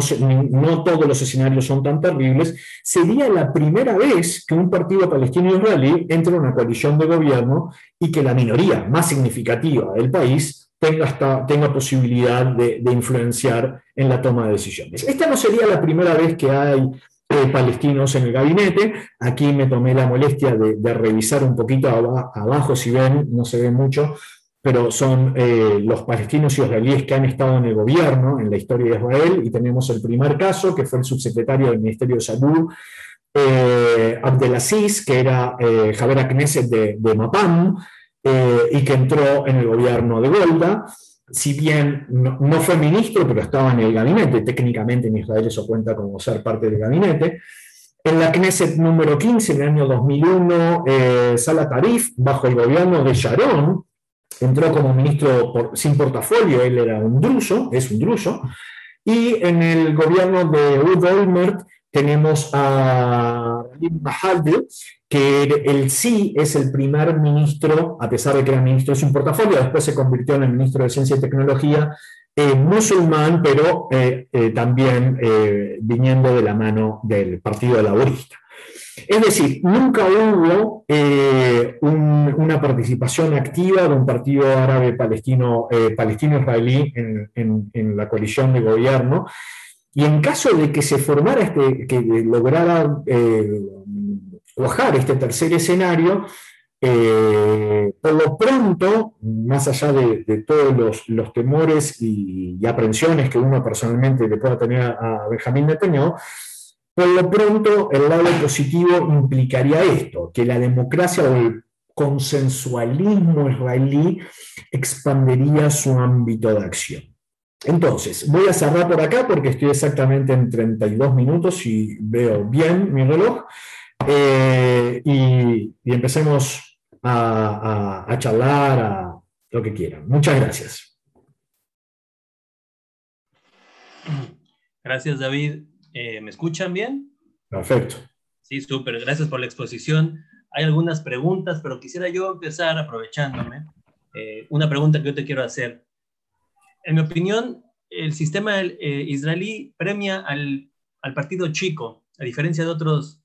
no, todos los escenarios son tan terribles, sería la primera vez que un partido palestino-israelí entre en una coalición de gobierno y que la minoría más significativa del país tenga, tenga posibilidad de, influenciar en la toma de decisiones. Esta no sería la primera vez que hay eh, palestinos en el gabinete. Aquí me tomé la molestia de, revisar un poquito abajo, si ven, no se ve mucho, pero son eh, los palestinos y israelíes que han estado en el gobierno en la historia de Israel, y tenemos el primer caso, que fue el subsecretario del Ministerio de Salud, eh, Abdelaziz, que era eh, Javier Knesset de, de Mapam, eh, y que entró en el gobierno de Golda, si bien no, fue ministro, pero estaba en el gabinete, técnicamente en Israel eso cuenta como ser parte del gabinete, en la Knesset número 15, en el año 2001, Salah Tarif, bajo el gobierno de Sharon, entró como ministro sin portafolio, él era un druso, es un druso, y en el gobierno de Wood Olmert tenemos a Ralim Mahalde, que él sí es el primer ministro, a pesar de que era ministro sin portafolio, después se convirtió en el ministro de Ciencia y Tecnología, eh, musulmán, pero eh, eh, también viniendo de la mano del Partido Laborista. Es decir, nunca hubo eh, una participación activa de un partido árabe palestino, eh, palestino-israelí en, la coalición de gobierno. Y en caso de que se formara este, que lograra eh, cuajar este tercer escenario, por lo pronto, más allá de, todos los, temores y, y, aprensiones que uno personalmente le pueda tener a Benjamín Netanyahu, por lo pronto, el lado positivo implicaría esto, que la democracia o el consensualismo israelí expandería su ámbito de acción. Entonces, voy a cerrar por acá porque estoy exactamente en 32 minutos y veo bien mi reloj. Eh, y, empecemos a, a charlar, a lo que quieran. Muchas gracias. Gracias, David. Eh, ¿Me escuchan bien? Perfecto. Sí, súper. Gracias por la exposición. Hay algunas preguntas, pero quisiera yo empezar aprovechándome. Eh, una pregunta que yo te quiero hacer. En mi opinión, el sistema eh, israelí premia al, al, partido chico, a diferencia de otros,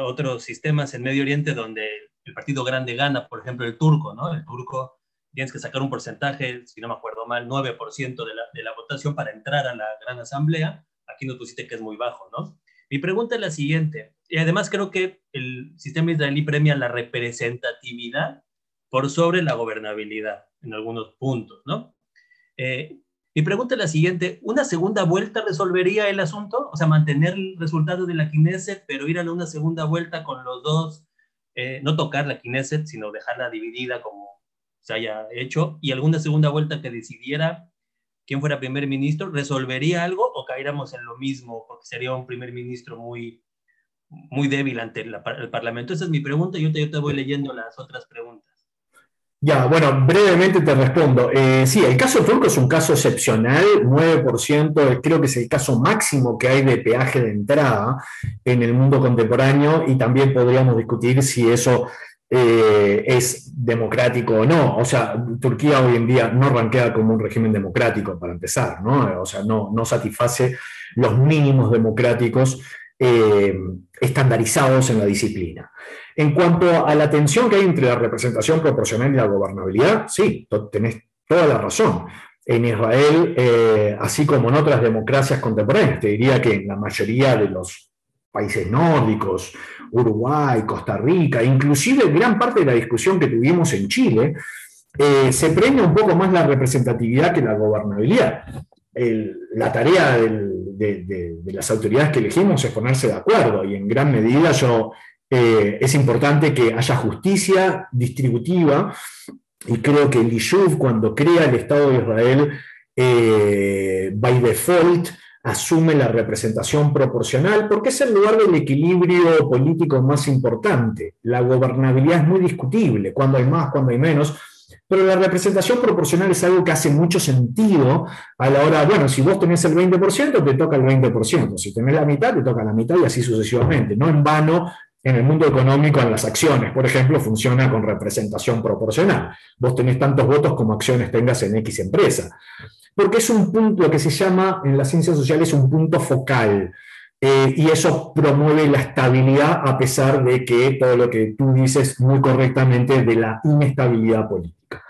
otros sistemas en Medio Oriente donde el partido grande gana, por ejemplo, el turco, ¿no? El turco tienes que sacar un porcentaje, si no me acuerdo mal, 9% de la, de la votación para entrar a la gran asamblea aquí nos pusiste que es muy bajo, ¿no? Mi pregunta es la siguiente, y además creo que el sistema israelí premia la representatividad por sobre la gobernabilidad en algunos puntos, ¿no? Eh, mi pregunta es la siguiente, ¿una segunda vuelta resolvería el asunto? O sea, mantener el resultado de la Knesset, pero ir a una segunda vuelta con los dos, eh, no tocar la Knesset, sino dejarla dividida como se haya hecho, y alguna segunda vuelta que decidiera quién fuera primer ministro, ¿resolvería algo o caeríamos en lo mismo? Porque sería un primer ministro muy, muy débil ante el Parlamento. Esa es mi pregunta y yo te, yo te voy leyendo las otras preguntas. Ya, bueno, brevemente te respondo. Eh, sí, el caso turco es un caso excepcional, 9%, creo que es el caso máximo que hay de peaje de entrada en el mundo contemporáneo y también podríamos discutir si eso eh, es democrático o no. O sea, Turquía hoy en día no ranquea como un régimen democrático, para empezar, ¿no? O sea, no, no satisface los mínimos democráticos eh, estandarizados en la disciplina. En cuanto a la tensión que hay entre la representación proporcional y la gobernabilidad, sí, tenés toda la razón. En Israel, eh, así como en otras democracias contemporáneas, te diría que en la mayoría de los países nórdicos, Uruguay, Costa Rica, inclusive gran parte de la discusión que tuvimos en Chile, eh, se premia un poco más la representatividad que la gobernabilidad. la tarea de, las autoridades que elegimos es ponerse de acuerdo y en gran medida yo eh, es importante que haya justicia distributiva y creo que el cuando crea el Estado de Israel, eh, by default, asume la representación proporcional porque es el lugar del equilibrio político más importante. La gobernabilidad es muy discutible, cuando hay más, cuando hay menos, pero la representación proporcional es algo que hace mucho sentido a la hora, bueno, si vos tenés el 20%, te toca el 20%, si tenés la mitad, te toca la mitad y así sucesivamente. No en vano en el mundo económico, en las acciones, por ejemplo, funciona con representación proporcional. Vos tenés tantos votos como acciones tengas en X empresa. Porque es un punto, lo que se llama en las ciencias sociales un punto focal. Eh, y eso promueve la estabilidad a pesar de que todo lo que tú dices muy correctamente de la inestabilidad política.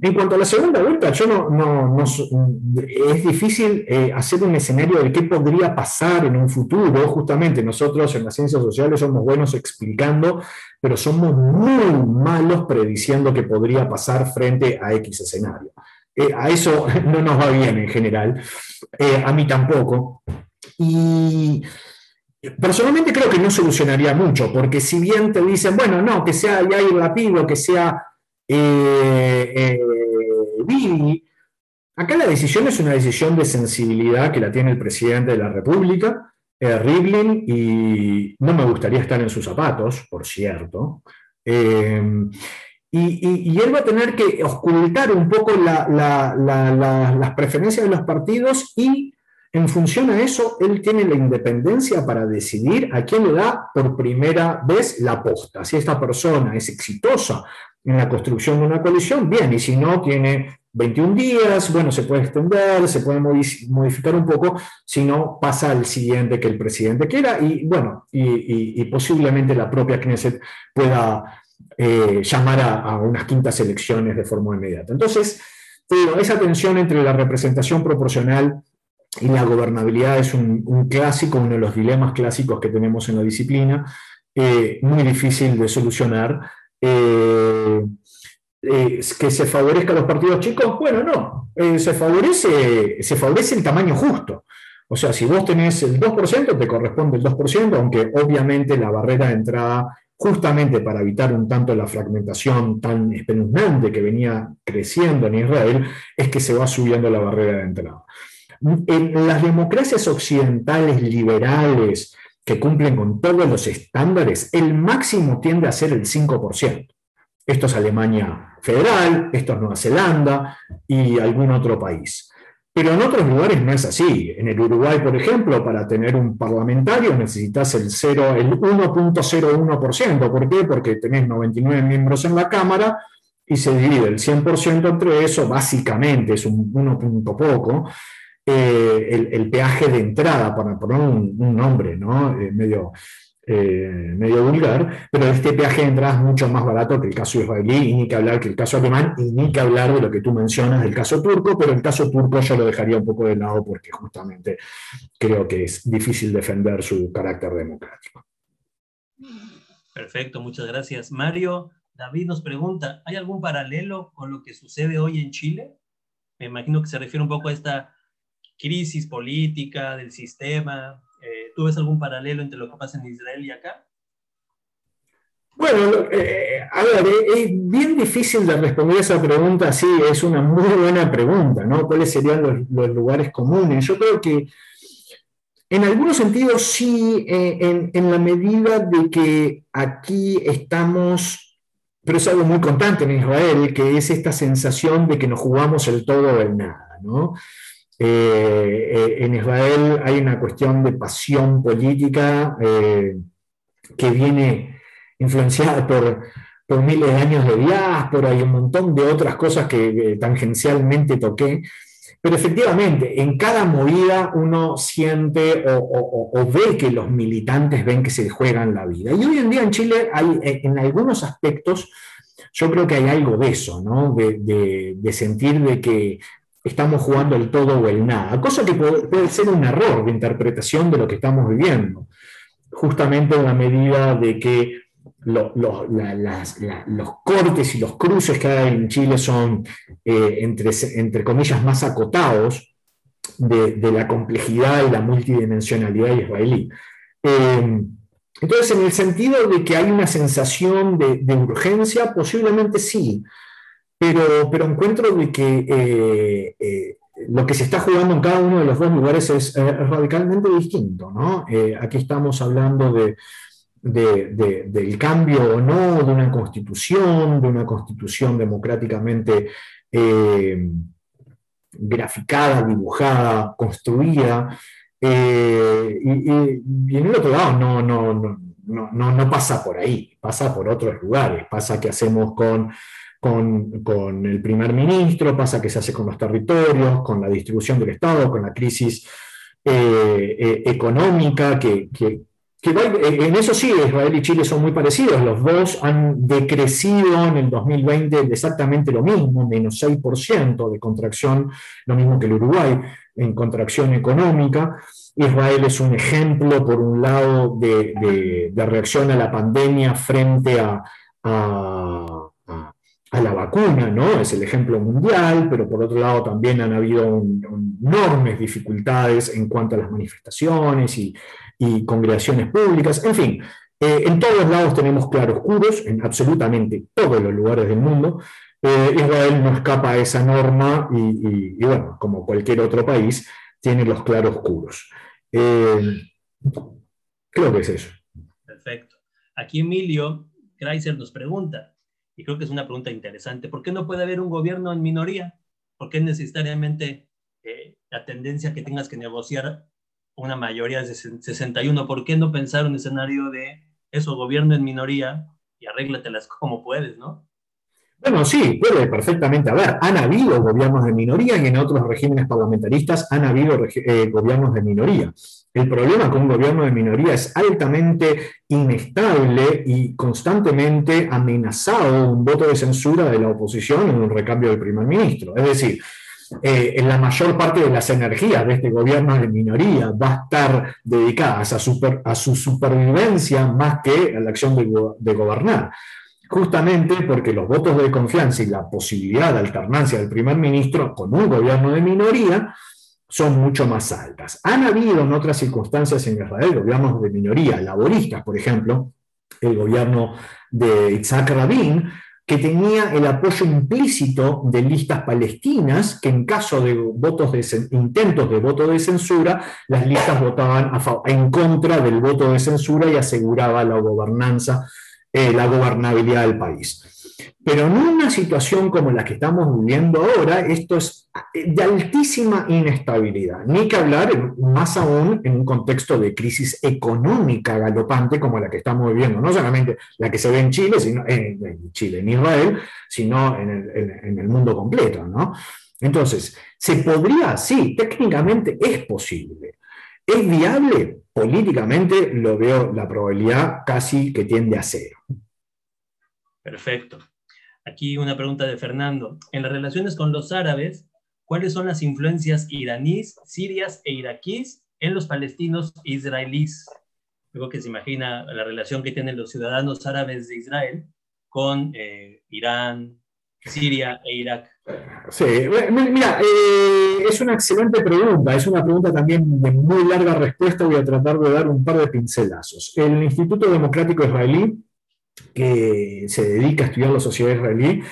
En cuanto a la segunda vuelta, yo no, no, es difícil eh, hacer un escenario de qué podría pasar en un futuro. Justamente nosotros en las ciencias sociales somos buenos explicando, pero somos muy malos prediciendo qué podría pasar frente a X escenario. Eh, a eso no nos va bien en general, eh, a mí tampoco. Y personalmente creo que no solucionaría mucho, porque si bien te dicen, bueno, no, que sea ir rápido, que sea eh, eh, Acá la decisión es una decisión de sensibilidad que la tiene el presidente de la República, Rivlin, y no me gustaría estar en sus zapatos, por cierto. Y, él va a tener que ocultar un poco las preferencias de los partidos y en función a eso, él tiene la independencia para decidir a quién le da por primera vez la posta. Si esta persona es exitosa en la construcción de una coalición, bien, y si no, tiene 21 días, bueno, se puede extender, se puede modificar un poco, si no, pasa al siguiente que el presidente quiera, y bueno, y, posiblemente la propia Knesset pueda eh, llamar a, unas quintas elecciones de forma inmediata. Entonces, esa tensión entre la representación proporcional y la gobernabilidad es un, clásico, uno de los dilemas clásicos que tenemos en la disciplina, eh, muy difícil de solucionar. Eh, que se favorezca a los partidos chicos, bueno, no, se, favorece, se favorece el tamaño justo. O sea, si vos tenés el 2%, te corresponde el 2%, aunque obviamente la barrera de entrada, justamente para evitar un tanto la fragmentación tan espeluznante que venía creciendo en Israel, es que se va subiendo la barrera de entrada. En las democracias occidentales liberales que cumplen con todos los estándares, el máximo tiende a ser el 5%. Esto es Alemania federal, esto es Nueva Zelanda y algún otro país. Pero en otros lugares no es así. En el Uruguay, por ejemplo, para tener un parlamentario necesitas el, el 1.01%. ¿Por qué? Porque tenés 99 miembros en la Cámara y se divide el 100% entre eso, básicamente es un 1 punto poco, eh, el, peaje de entrada, para poner un, nombre ¿no? Eh, medio, eh, medio vulgar, pero este peaje de mucho más barato que el caso israelí, y ni que hablar que el caso alemán, y ni que hablar de lo que tú mencionas del caso turco, pero el caso turco yo lo dejaría un poco de lado porque justamente creo que es difícil defender su carácter democrático. Perfecto, muchas gracias. Mario, David nos pregunta, ¿hay algún paralelo con lo que sucede hoy en Chile? Me imagino que se refiere un poco a esta crisis política del sistema? Eh, ¿Tú ves algún paralelo entre lo que pasa en Israel y acá? Bueno, eh, a ver, eh, es bien difícil de responder esa pregunta, sí, es una muy buena pregunta, ¿no? ¿Cuáles serían los, lugares comunes? Yo creo que en algunos sentidos sí, en, en, la medida de que aquí estamos pero es algo muy constante en Israel, que es esta sensación de que nos jugamos el todo o el nada. ¿no? Eh, eh, en Israel hay una cuestión de pasión política eh, que viene influenciada por, miles de años de diáspora y un montón de otras cosas que tangencialmente toqué. Pero efectivamente, en cada movida uno siente o, ve que los militantes ven que se juegan la vida. Y hoy en día en Chile hay, en algunos aspectos, yo creo que hay algo de eso, ¿no? de, de sentir de que estamos jugando el todo o el nada, cosa que puede, ser un error de interpretación de lo que estamos viviendo, justamente en la medida de que los cortes y los cruces que hay en Chile son, eh, entre, comillas, más acotados de, la complejidad y la multidimensionalidad israelí. Eh, entonces, en el sentido de que hay una sensación de urgencia, posiblemente sí, pero, encuentro de que eh, eh, lo que se está jugando en cada uno de los dos lugares es, radicalmente distinto. ¿no? Eh, aquí estamos hablando de, del cambio o no de una constitución, de una constitución democráticamente graficada, dibujada, construida. Y, en el otro lado no, no, no, no pasa por ahí, pasa por otros lugares, pasa que hacemos con con, el primer ministro, pasa que se hace con los territorios, con la distribución del Estado, con la crisis eh, eh, económica, que, en eso sí, Israel y Chile son muy parecidos. Los dos han decrecido en el 2020 exactamente lo mismo, menos 6% de contracción, lo mismo que el Uruguay en contracción económica. Israel es un ejemplo, por un lado, de, reacción a la pandemia frente a la vacuna, ¿no? Es el ejemplo mundial, pero por otro lado también han habido enormes dificultades en cuanto a las manifestaciones y, congregaciones públicas, en fin. Eh, en todos lados tenemos claroscuros, en absolutamente todos los lugares del mundo. Eh, Israel no escapa a esa norma y, bueno, como cualquier otro país, tiene los claroscuros. Eh, creo que es eso. Perfecto. Aquí Emilio Kreiser nos pregunta, y creo que es una pregunta interesante. ¿Por qué no puede haber un gobierno en minoría? ¿Por qué necesariamente eh, la tendencia que tengas que negociar una mayoría de 61? ¿Por qué no pensar un escenario de eso, gobierno en minoría y arréglatelas como puedes, no? Bueno, sí, puede perfectamente haber. Han habido gobiernos de minoría y en otros regímenes parlamentaristas han habido eh, gobiernos de minoría. El problema con un gobierno de minoría es altamente inestable y constantemente amenazado un voto de censura de la oposición en un recambio del primer ministro. Es decir, eh, en la mayor parte de las energías de este gobierno de minoría va a estar dedicadas a, a su supervivencia más que a la acción de, de gobernar justamente porque los votos de confianza y la posibilidad de alternancia del primer ministro con un gobierno de minoría son mucho más altas. Han habido en otras circunstancias en Israel gobiernos de minoría, laboristas, por ejemplo, el gobierno de Isaac Rabin, que tenía el apoyo implícito de listas palestinas, que en caso de votos de, intentos de voto de censura, las listas votaban en contra del voto de censura y aseguraba la gobernanza eh, la gobernabilidad del país. Pero en una situación como la que estamos viviendo ahora, esto es de altísima inestabilidad. Ni que hablar, más aún, en un contexto de crisis económica galopante como la que estamos viviendo, no solamente la que se ve en Chile, sino en, Chile, en Israel, sino en el, en el mundo completo. ¿no? Entonces, ¿se podría? Sí, técnicamente es posible. ¿Es viable? Políticamente lo veo la probabilidad casi que tiende a cero. Perfecto. Aquí una pregunta de Fernando. En las relaciones con los árabes, ¿cuáles son las influencias iraníes, sirias e iraquíes en los palestinos israelíes? Luego que se imagina la relación que tienen los ciudadanos árabes de Israel con eh, Irán, Siria e Irak. Sí, mira, eh, es una excelente pregunta, es una pregunta también de muy larga respuesta, voy a tratar de dar un par de pincelazos. El Instituto Democrático Israelí que se dedica a estudiar la sociedad israelí,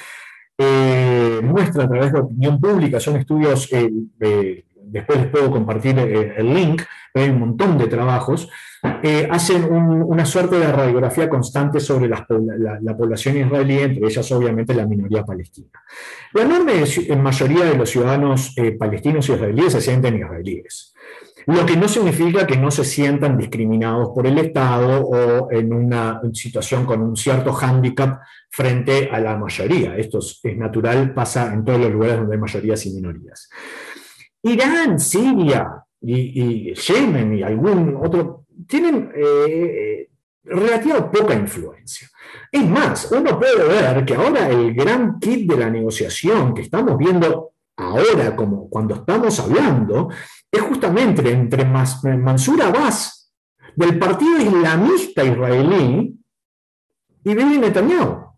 eh, muestra a través de opinión pública, son estudios eh, después les puedo compartir eh, el link, hay un montón de trabajos, eh, hacen una suerte de radiografía constante sobre la, población israelí, entre ellas obviamente la minoría palestina. La enorme mayoría de los ciudadanos palestinos y israelíes se sienten israelíes. Lo que no significa que no se sientan discriminados por el Estado o en una situación con un cierto hándicap frente a la mayoría. Esto es, natural, pasa en todos los lugares donde hay mayorías y minorías. Irán, Siria y, Yemen y algún otro tienen eh, relativa poca influencia. Es más, uno puede ver que ahora el gran kit de la negociación que estamos viendo ahora, como cuando estamos hablando, es justamente entre Mansur Abbas, del Partido Islamista Israelí, y Bibi Netanyahu.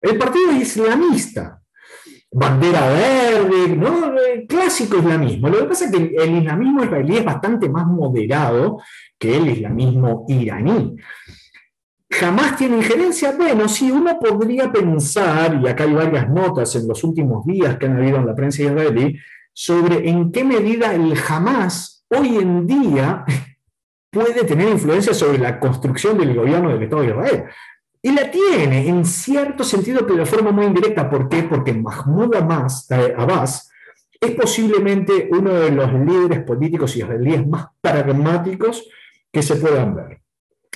El Partido Islamista, bandera verde, ¿no? clásico islamismo. Lo que pasa es que el islamismo israelí es bastante más moderado que el islamismo iraní. ¿Jamás tiene injerencia? Bueno, sí, uno podría pensar, y acá hay varias notas en los últimos días que han habido en la prensa israelí, sobre en qué medida el Hamas hoy en día puede tener influencia sobre la construcción del gobierno del Estado de Israel. Y la tiene, en cierto sentido, pero de forma muy indirecta. ¿Por qué? Porque Mahmoud eh, Abbas es posiblemente uno de los líderes políticos israelíes más pragmáticos que se puedan ver.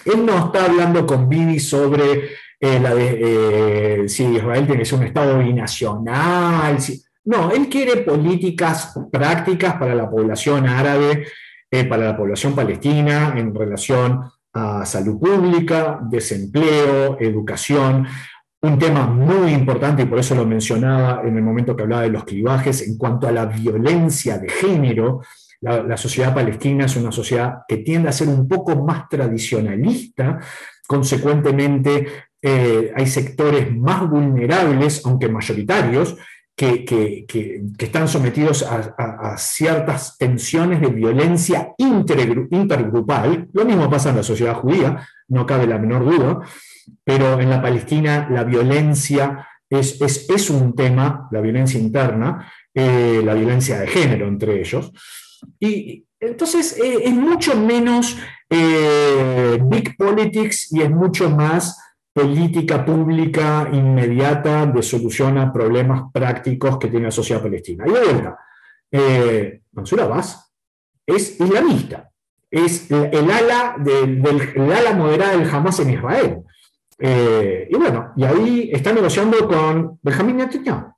Él no está hablando con Bibi sobre eh, eh, si Israel tiene que ser un Estado binacional. no, él quiere políticas prácticas para la población árabe, para la población palestina en relación a salud pública, desempleo, educación. Un tema muy importante, y por eso lo mencionaba en el momento que hablaba de los clivajes, en cuanto a la violencia de género, la, sociedad palestina es una sociedad que tiende a ser un poco más tradicionalista, consecuentemente eh, hay sectores más vulnerables, aunque mayoritarios, que, están sometidos a, ciertas tensiones de violencia intergrupal. Lo mismo pasa en la sociedad judía, no cabe la menor duda, pero en la Palestina la violencia es, un tema, la violencia interna, eh, la violencia de género entre ellos. Y entonces eh, es mucho menos eh, big politics y es mucho más política pública inmediata de solución a problemas prácticos que tiene la sociedad palestina. Y de vuelta, eh, Mansur Abbas es islamista, es el ala, del, ala moderada del Hamas en Israel. Eh, y bueno, y ahí está negociando con Benjamín Netanyahu,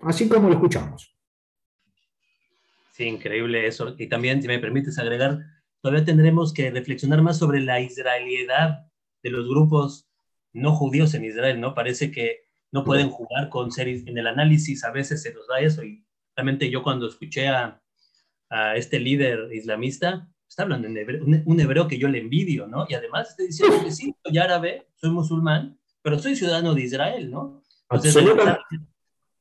así como lo escuchamos increíble eso. Y también, si me permites agregar, todavía tendremos que reflexionar más sobre la israelidad de los grupos no judíos en Israel, ¿no? Parece que no pueden jugar con ser en el análisis, a veces se nos da eso. Y realmente yo cuando escuché a, a este líder islamista, está hablando en hebreo, un, hebreo que yo le envidio, ¿no? Y además está diciendo que sí, soy árabe, soy musulmán, pero soy ciudadano de Israel, ¿no? Entonces,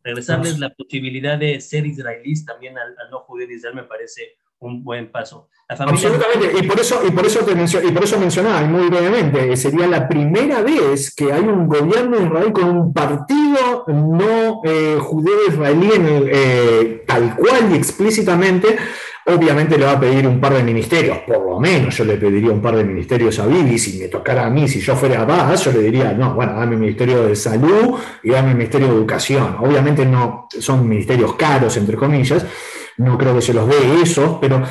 regresarles la posibilidad de ser israelíes también al, no judío de Israel me parece un buen paso. Absolutamente, y por eso, y por eso, te y por eso mencionaba muy brevemente, sería la primera vez que hay un gobierno de Israel con un partido no eh, judío israelí eh, tal cual y explícitamente Obviamente le va a pedir un par de ministerios, por lo menos yo le pediría un par de ministerios a Bibi, si me tocara a mí, si yo fuera a yo le diría, no, bueno, dame el Ministerio de Salud y dame el Ministerio de Educación. Obviamente no son ministerios caros, entre comillas, no creo que se los dé eso, pero,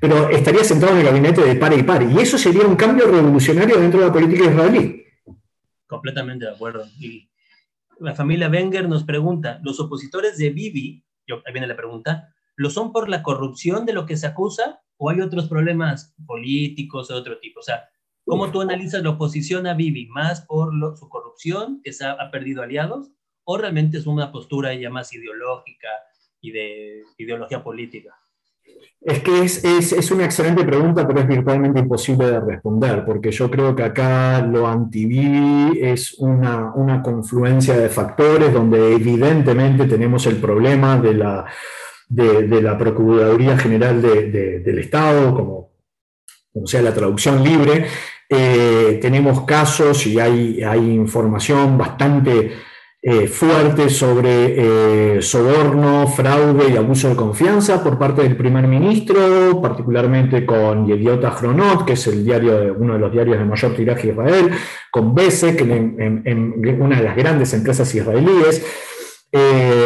pero estaría sentado en el gabinete de par y par, y eso sería un cambio revolucionario dentro de la política israelí. Completamente de acuerdo. Y la familia Wenger nos pregunta, los opositores de Bibi, yo, ahí viene la pregunta, ¿Lo son por la corrupción de lo que se acusa o hay otros problemas políticos de otro tipo? O sea, ¿cómo tú analizas la oposición a Bibi? ¿Más por su corrupción, que se ha, perdido aliados? ¿O realmente es una postura ya más ideológica de ideología política? Es que es, es, es, una excelente pregunta, pero es virtualmente imposible de responder, porque yo creo que acá lo anti es una, una confluencia de factores donde evidentemente tenemos el problema de la de, la Procuraduría General del Estado, como, como, sea la traducción libre. Eh, tenemos casos y hay, hay información bastante eh, fuerte sobre soborno, fraude y abuso de confianza por parte del primer ministro, particularmente con Yediot Ahronot, que es el diario uno de los diarios de mayor tiraje de Israel, con Besek, en, en, una de las grandes empresas israelíes,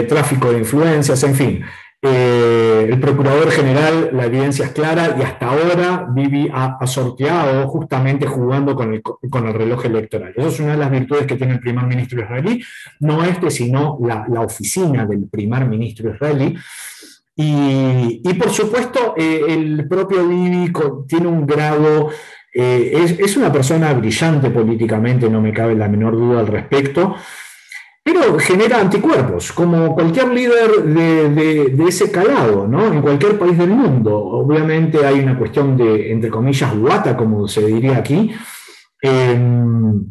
tráfico de influencias, en fin. Eh, el procurador general, la evidencia es clara y hasta ahora Bibi ha, sorteado justamente jugando con el, reloj electoral. Esa es una de las virtudes que tiene el primer ministro israelí, no este, sino la, oficina del primer ministro israelí. Y, por supuesto, eh, el propio Bibi tiene un grado, eh, es una persona brillante políticamente, no me cabe la menor duda al respecto pero genera anticuerpos, como cualquier líder de, ese calado, ¿no? En cualquier país del mundo. Obviamente hay una cuestión de, entre comillas, guata, como se diría aquí, em,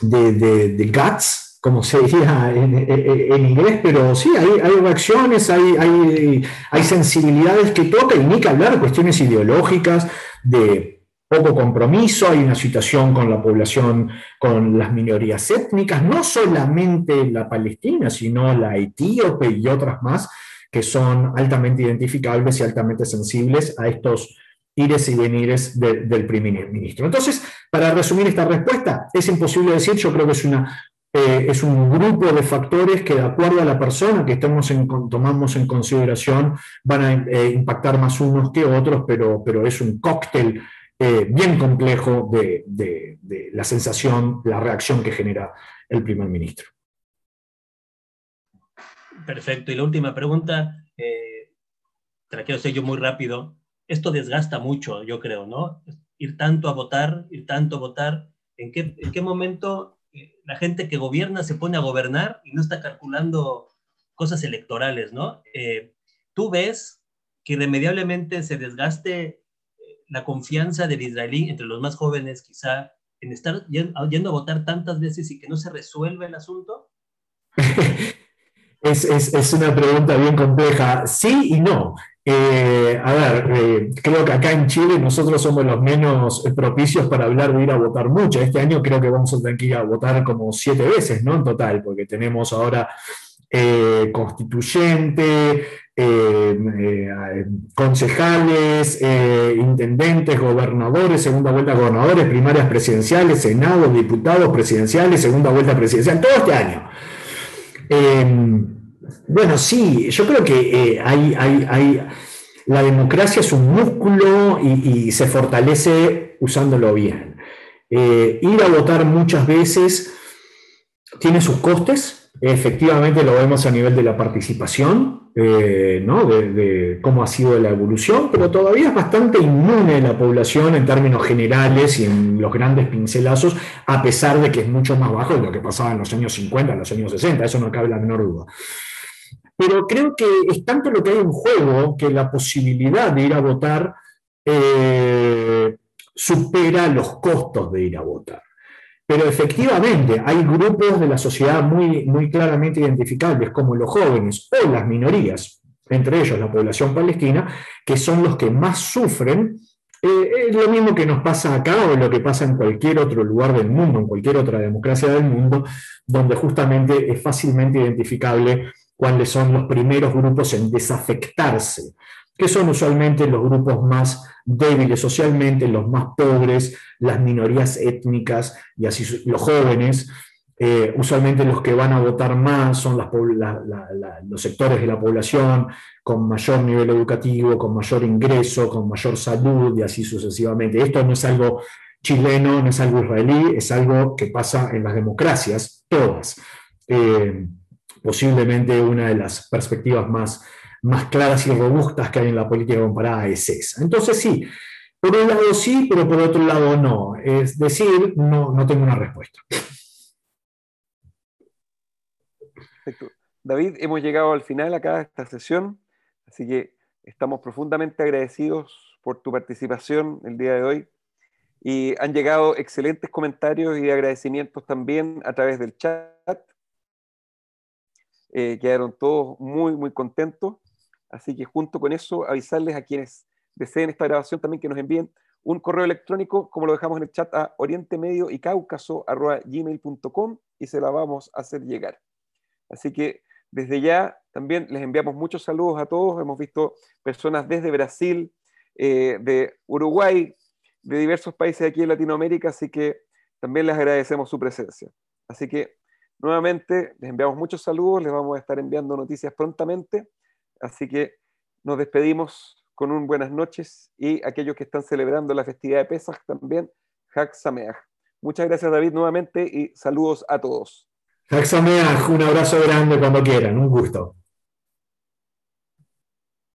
de, guts, como se diría en, inglés, pero sí, hay, reacciones, hay, sensibilidades que toca, y ni que hablar de cuestiones ideológicas, de poco compromiso, hay una situación con la población, con las minorías étnicas, no solamente la palestina, sino la etíope y otras más, que son altamente identificables y altamente sensibles a estos ires y venires del primer ministro. Entonces, para resumir esta respuesta, es imposible decir, yo creo que es, una, eh, es un grupo de factores que de acuerdo a la persona que estemos en, tomamos en consideración van a eh, impactar más unos que otros, pero, pero es un cóctel eh, bien complejo de, la sensación, la reacción que genera el primer ministro. Perfecto. Y la última pregunta, eh, te yo muy rápido. Esto desgasta mucho, yo creo, ¿no? Ir tanto a votar, ir tanto a votar. ¿En qué, en qué momento eh, la gente que gobierna se pone a gobernar y no está calculando cosas electorales, ¿no? Tú ves que irremediablemente se desgaste la confianza del israelí entre los más jóvenes quizá en estar yendo a votar tantas veces y que no se resuelve el asunto? es, una pregunta bien compleja. Sí y no. Eh, a ver, eh, creo que acá en Chile nosotros somos los menos propicios para hablar de ir a votar mucho. Este año creo que vamos a tener que ir a votar como siete veces, ¿no? En total, porque tenemos ahora eh, constituyente, eh, eh, concejales, intendentes, gobernadores, segunda vuelta gobernadores, primarias presidenciales, senado, diputados presidenciales, segunda vuelta presidencial, todo este año. bueno, sí, yo creo que hay, hay, la democracia es un músculo y, y se fortalece usándolo bien. ir a votar muchas veces tiene sus costes, Efectivamente lo vemos a nivel de la participación, eh, de, cómo ha sido la evolución, pero todavía es bastante inmune la población en términos generales y en los grandes pincelazos, a pesar de que es mucho más bajo de lo que pasaba en los años 50, en los años 60, eso no cabe la menor duda. Pero creo que es tanto lo que hay en juego que la posibilidad de ir a votar eh, supera los costos de ir a votar. Pero efectivamente hay grupos de la sociedad muy, muy claramente identificables, como los jóvenes o las minorías, entre ellos la población palestina, que son los que más sufren. Eh, es lo mismo que nos pasa acá o lo que pasa en cualquier otro lugar del mundo, en cualquier otra democracia del mundo, donde justamente es fácilmente identificable cuáles son los primeros grupos en desafectarse que son usualmente los grupos más débiles socialmente, los más pobres, las minorías étnicas y así los jóvenes. Eh, usualmente los que van a votar más son los sectores de la población con mayor nivel educativo, con mayor ingreso, con mayor salud y así sucesivamente. Esto no es algo chileno, no es algo israelí, es algo que pasa en las democracias, todas. Eh, posiblemente una de las perspectivas más más claras y robustas que hay en la política comparada es esa. Entonces sí, por un lado sí, pero por otro lado no. Es decir, no, no tengo una respuesta. Perfecto. David, hemos llegado al final acá de esta sesión, así que estamos profundamente agradecidos por tu participación el día de hoy. Y han llegado excelentes comentarios y agradecimientos también a través del chat. Eh, quedaron todos muy, muy contentos. Así que junto con eso, avisarles a quienes deseen esta grabación también que nos envíen un correo electrónico, como lo dejamos en el chat, a orientemedio y y se la vamos a hacer llegar. Así que desde ya también les enviamos muchos saludos a todos. Hemos visto personas desde Brasil, eh, de Uruguay, de diversos países aquí en Latinoamérica, así que también les agradecemos su presencia. Así que nuevamente les enviamos muchos saludos, les vamos a estar enviando noticias prontamente, así que nos despedimos con un buenas noches y aquellos que están celebrando la festividad de Pesach también, Hak Sameach. Muchas gracias David nuevamente y saludos a todos. Hak Sameach, un abrazo grande cuando quieran, un gusto.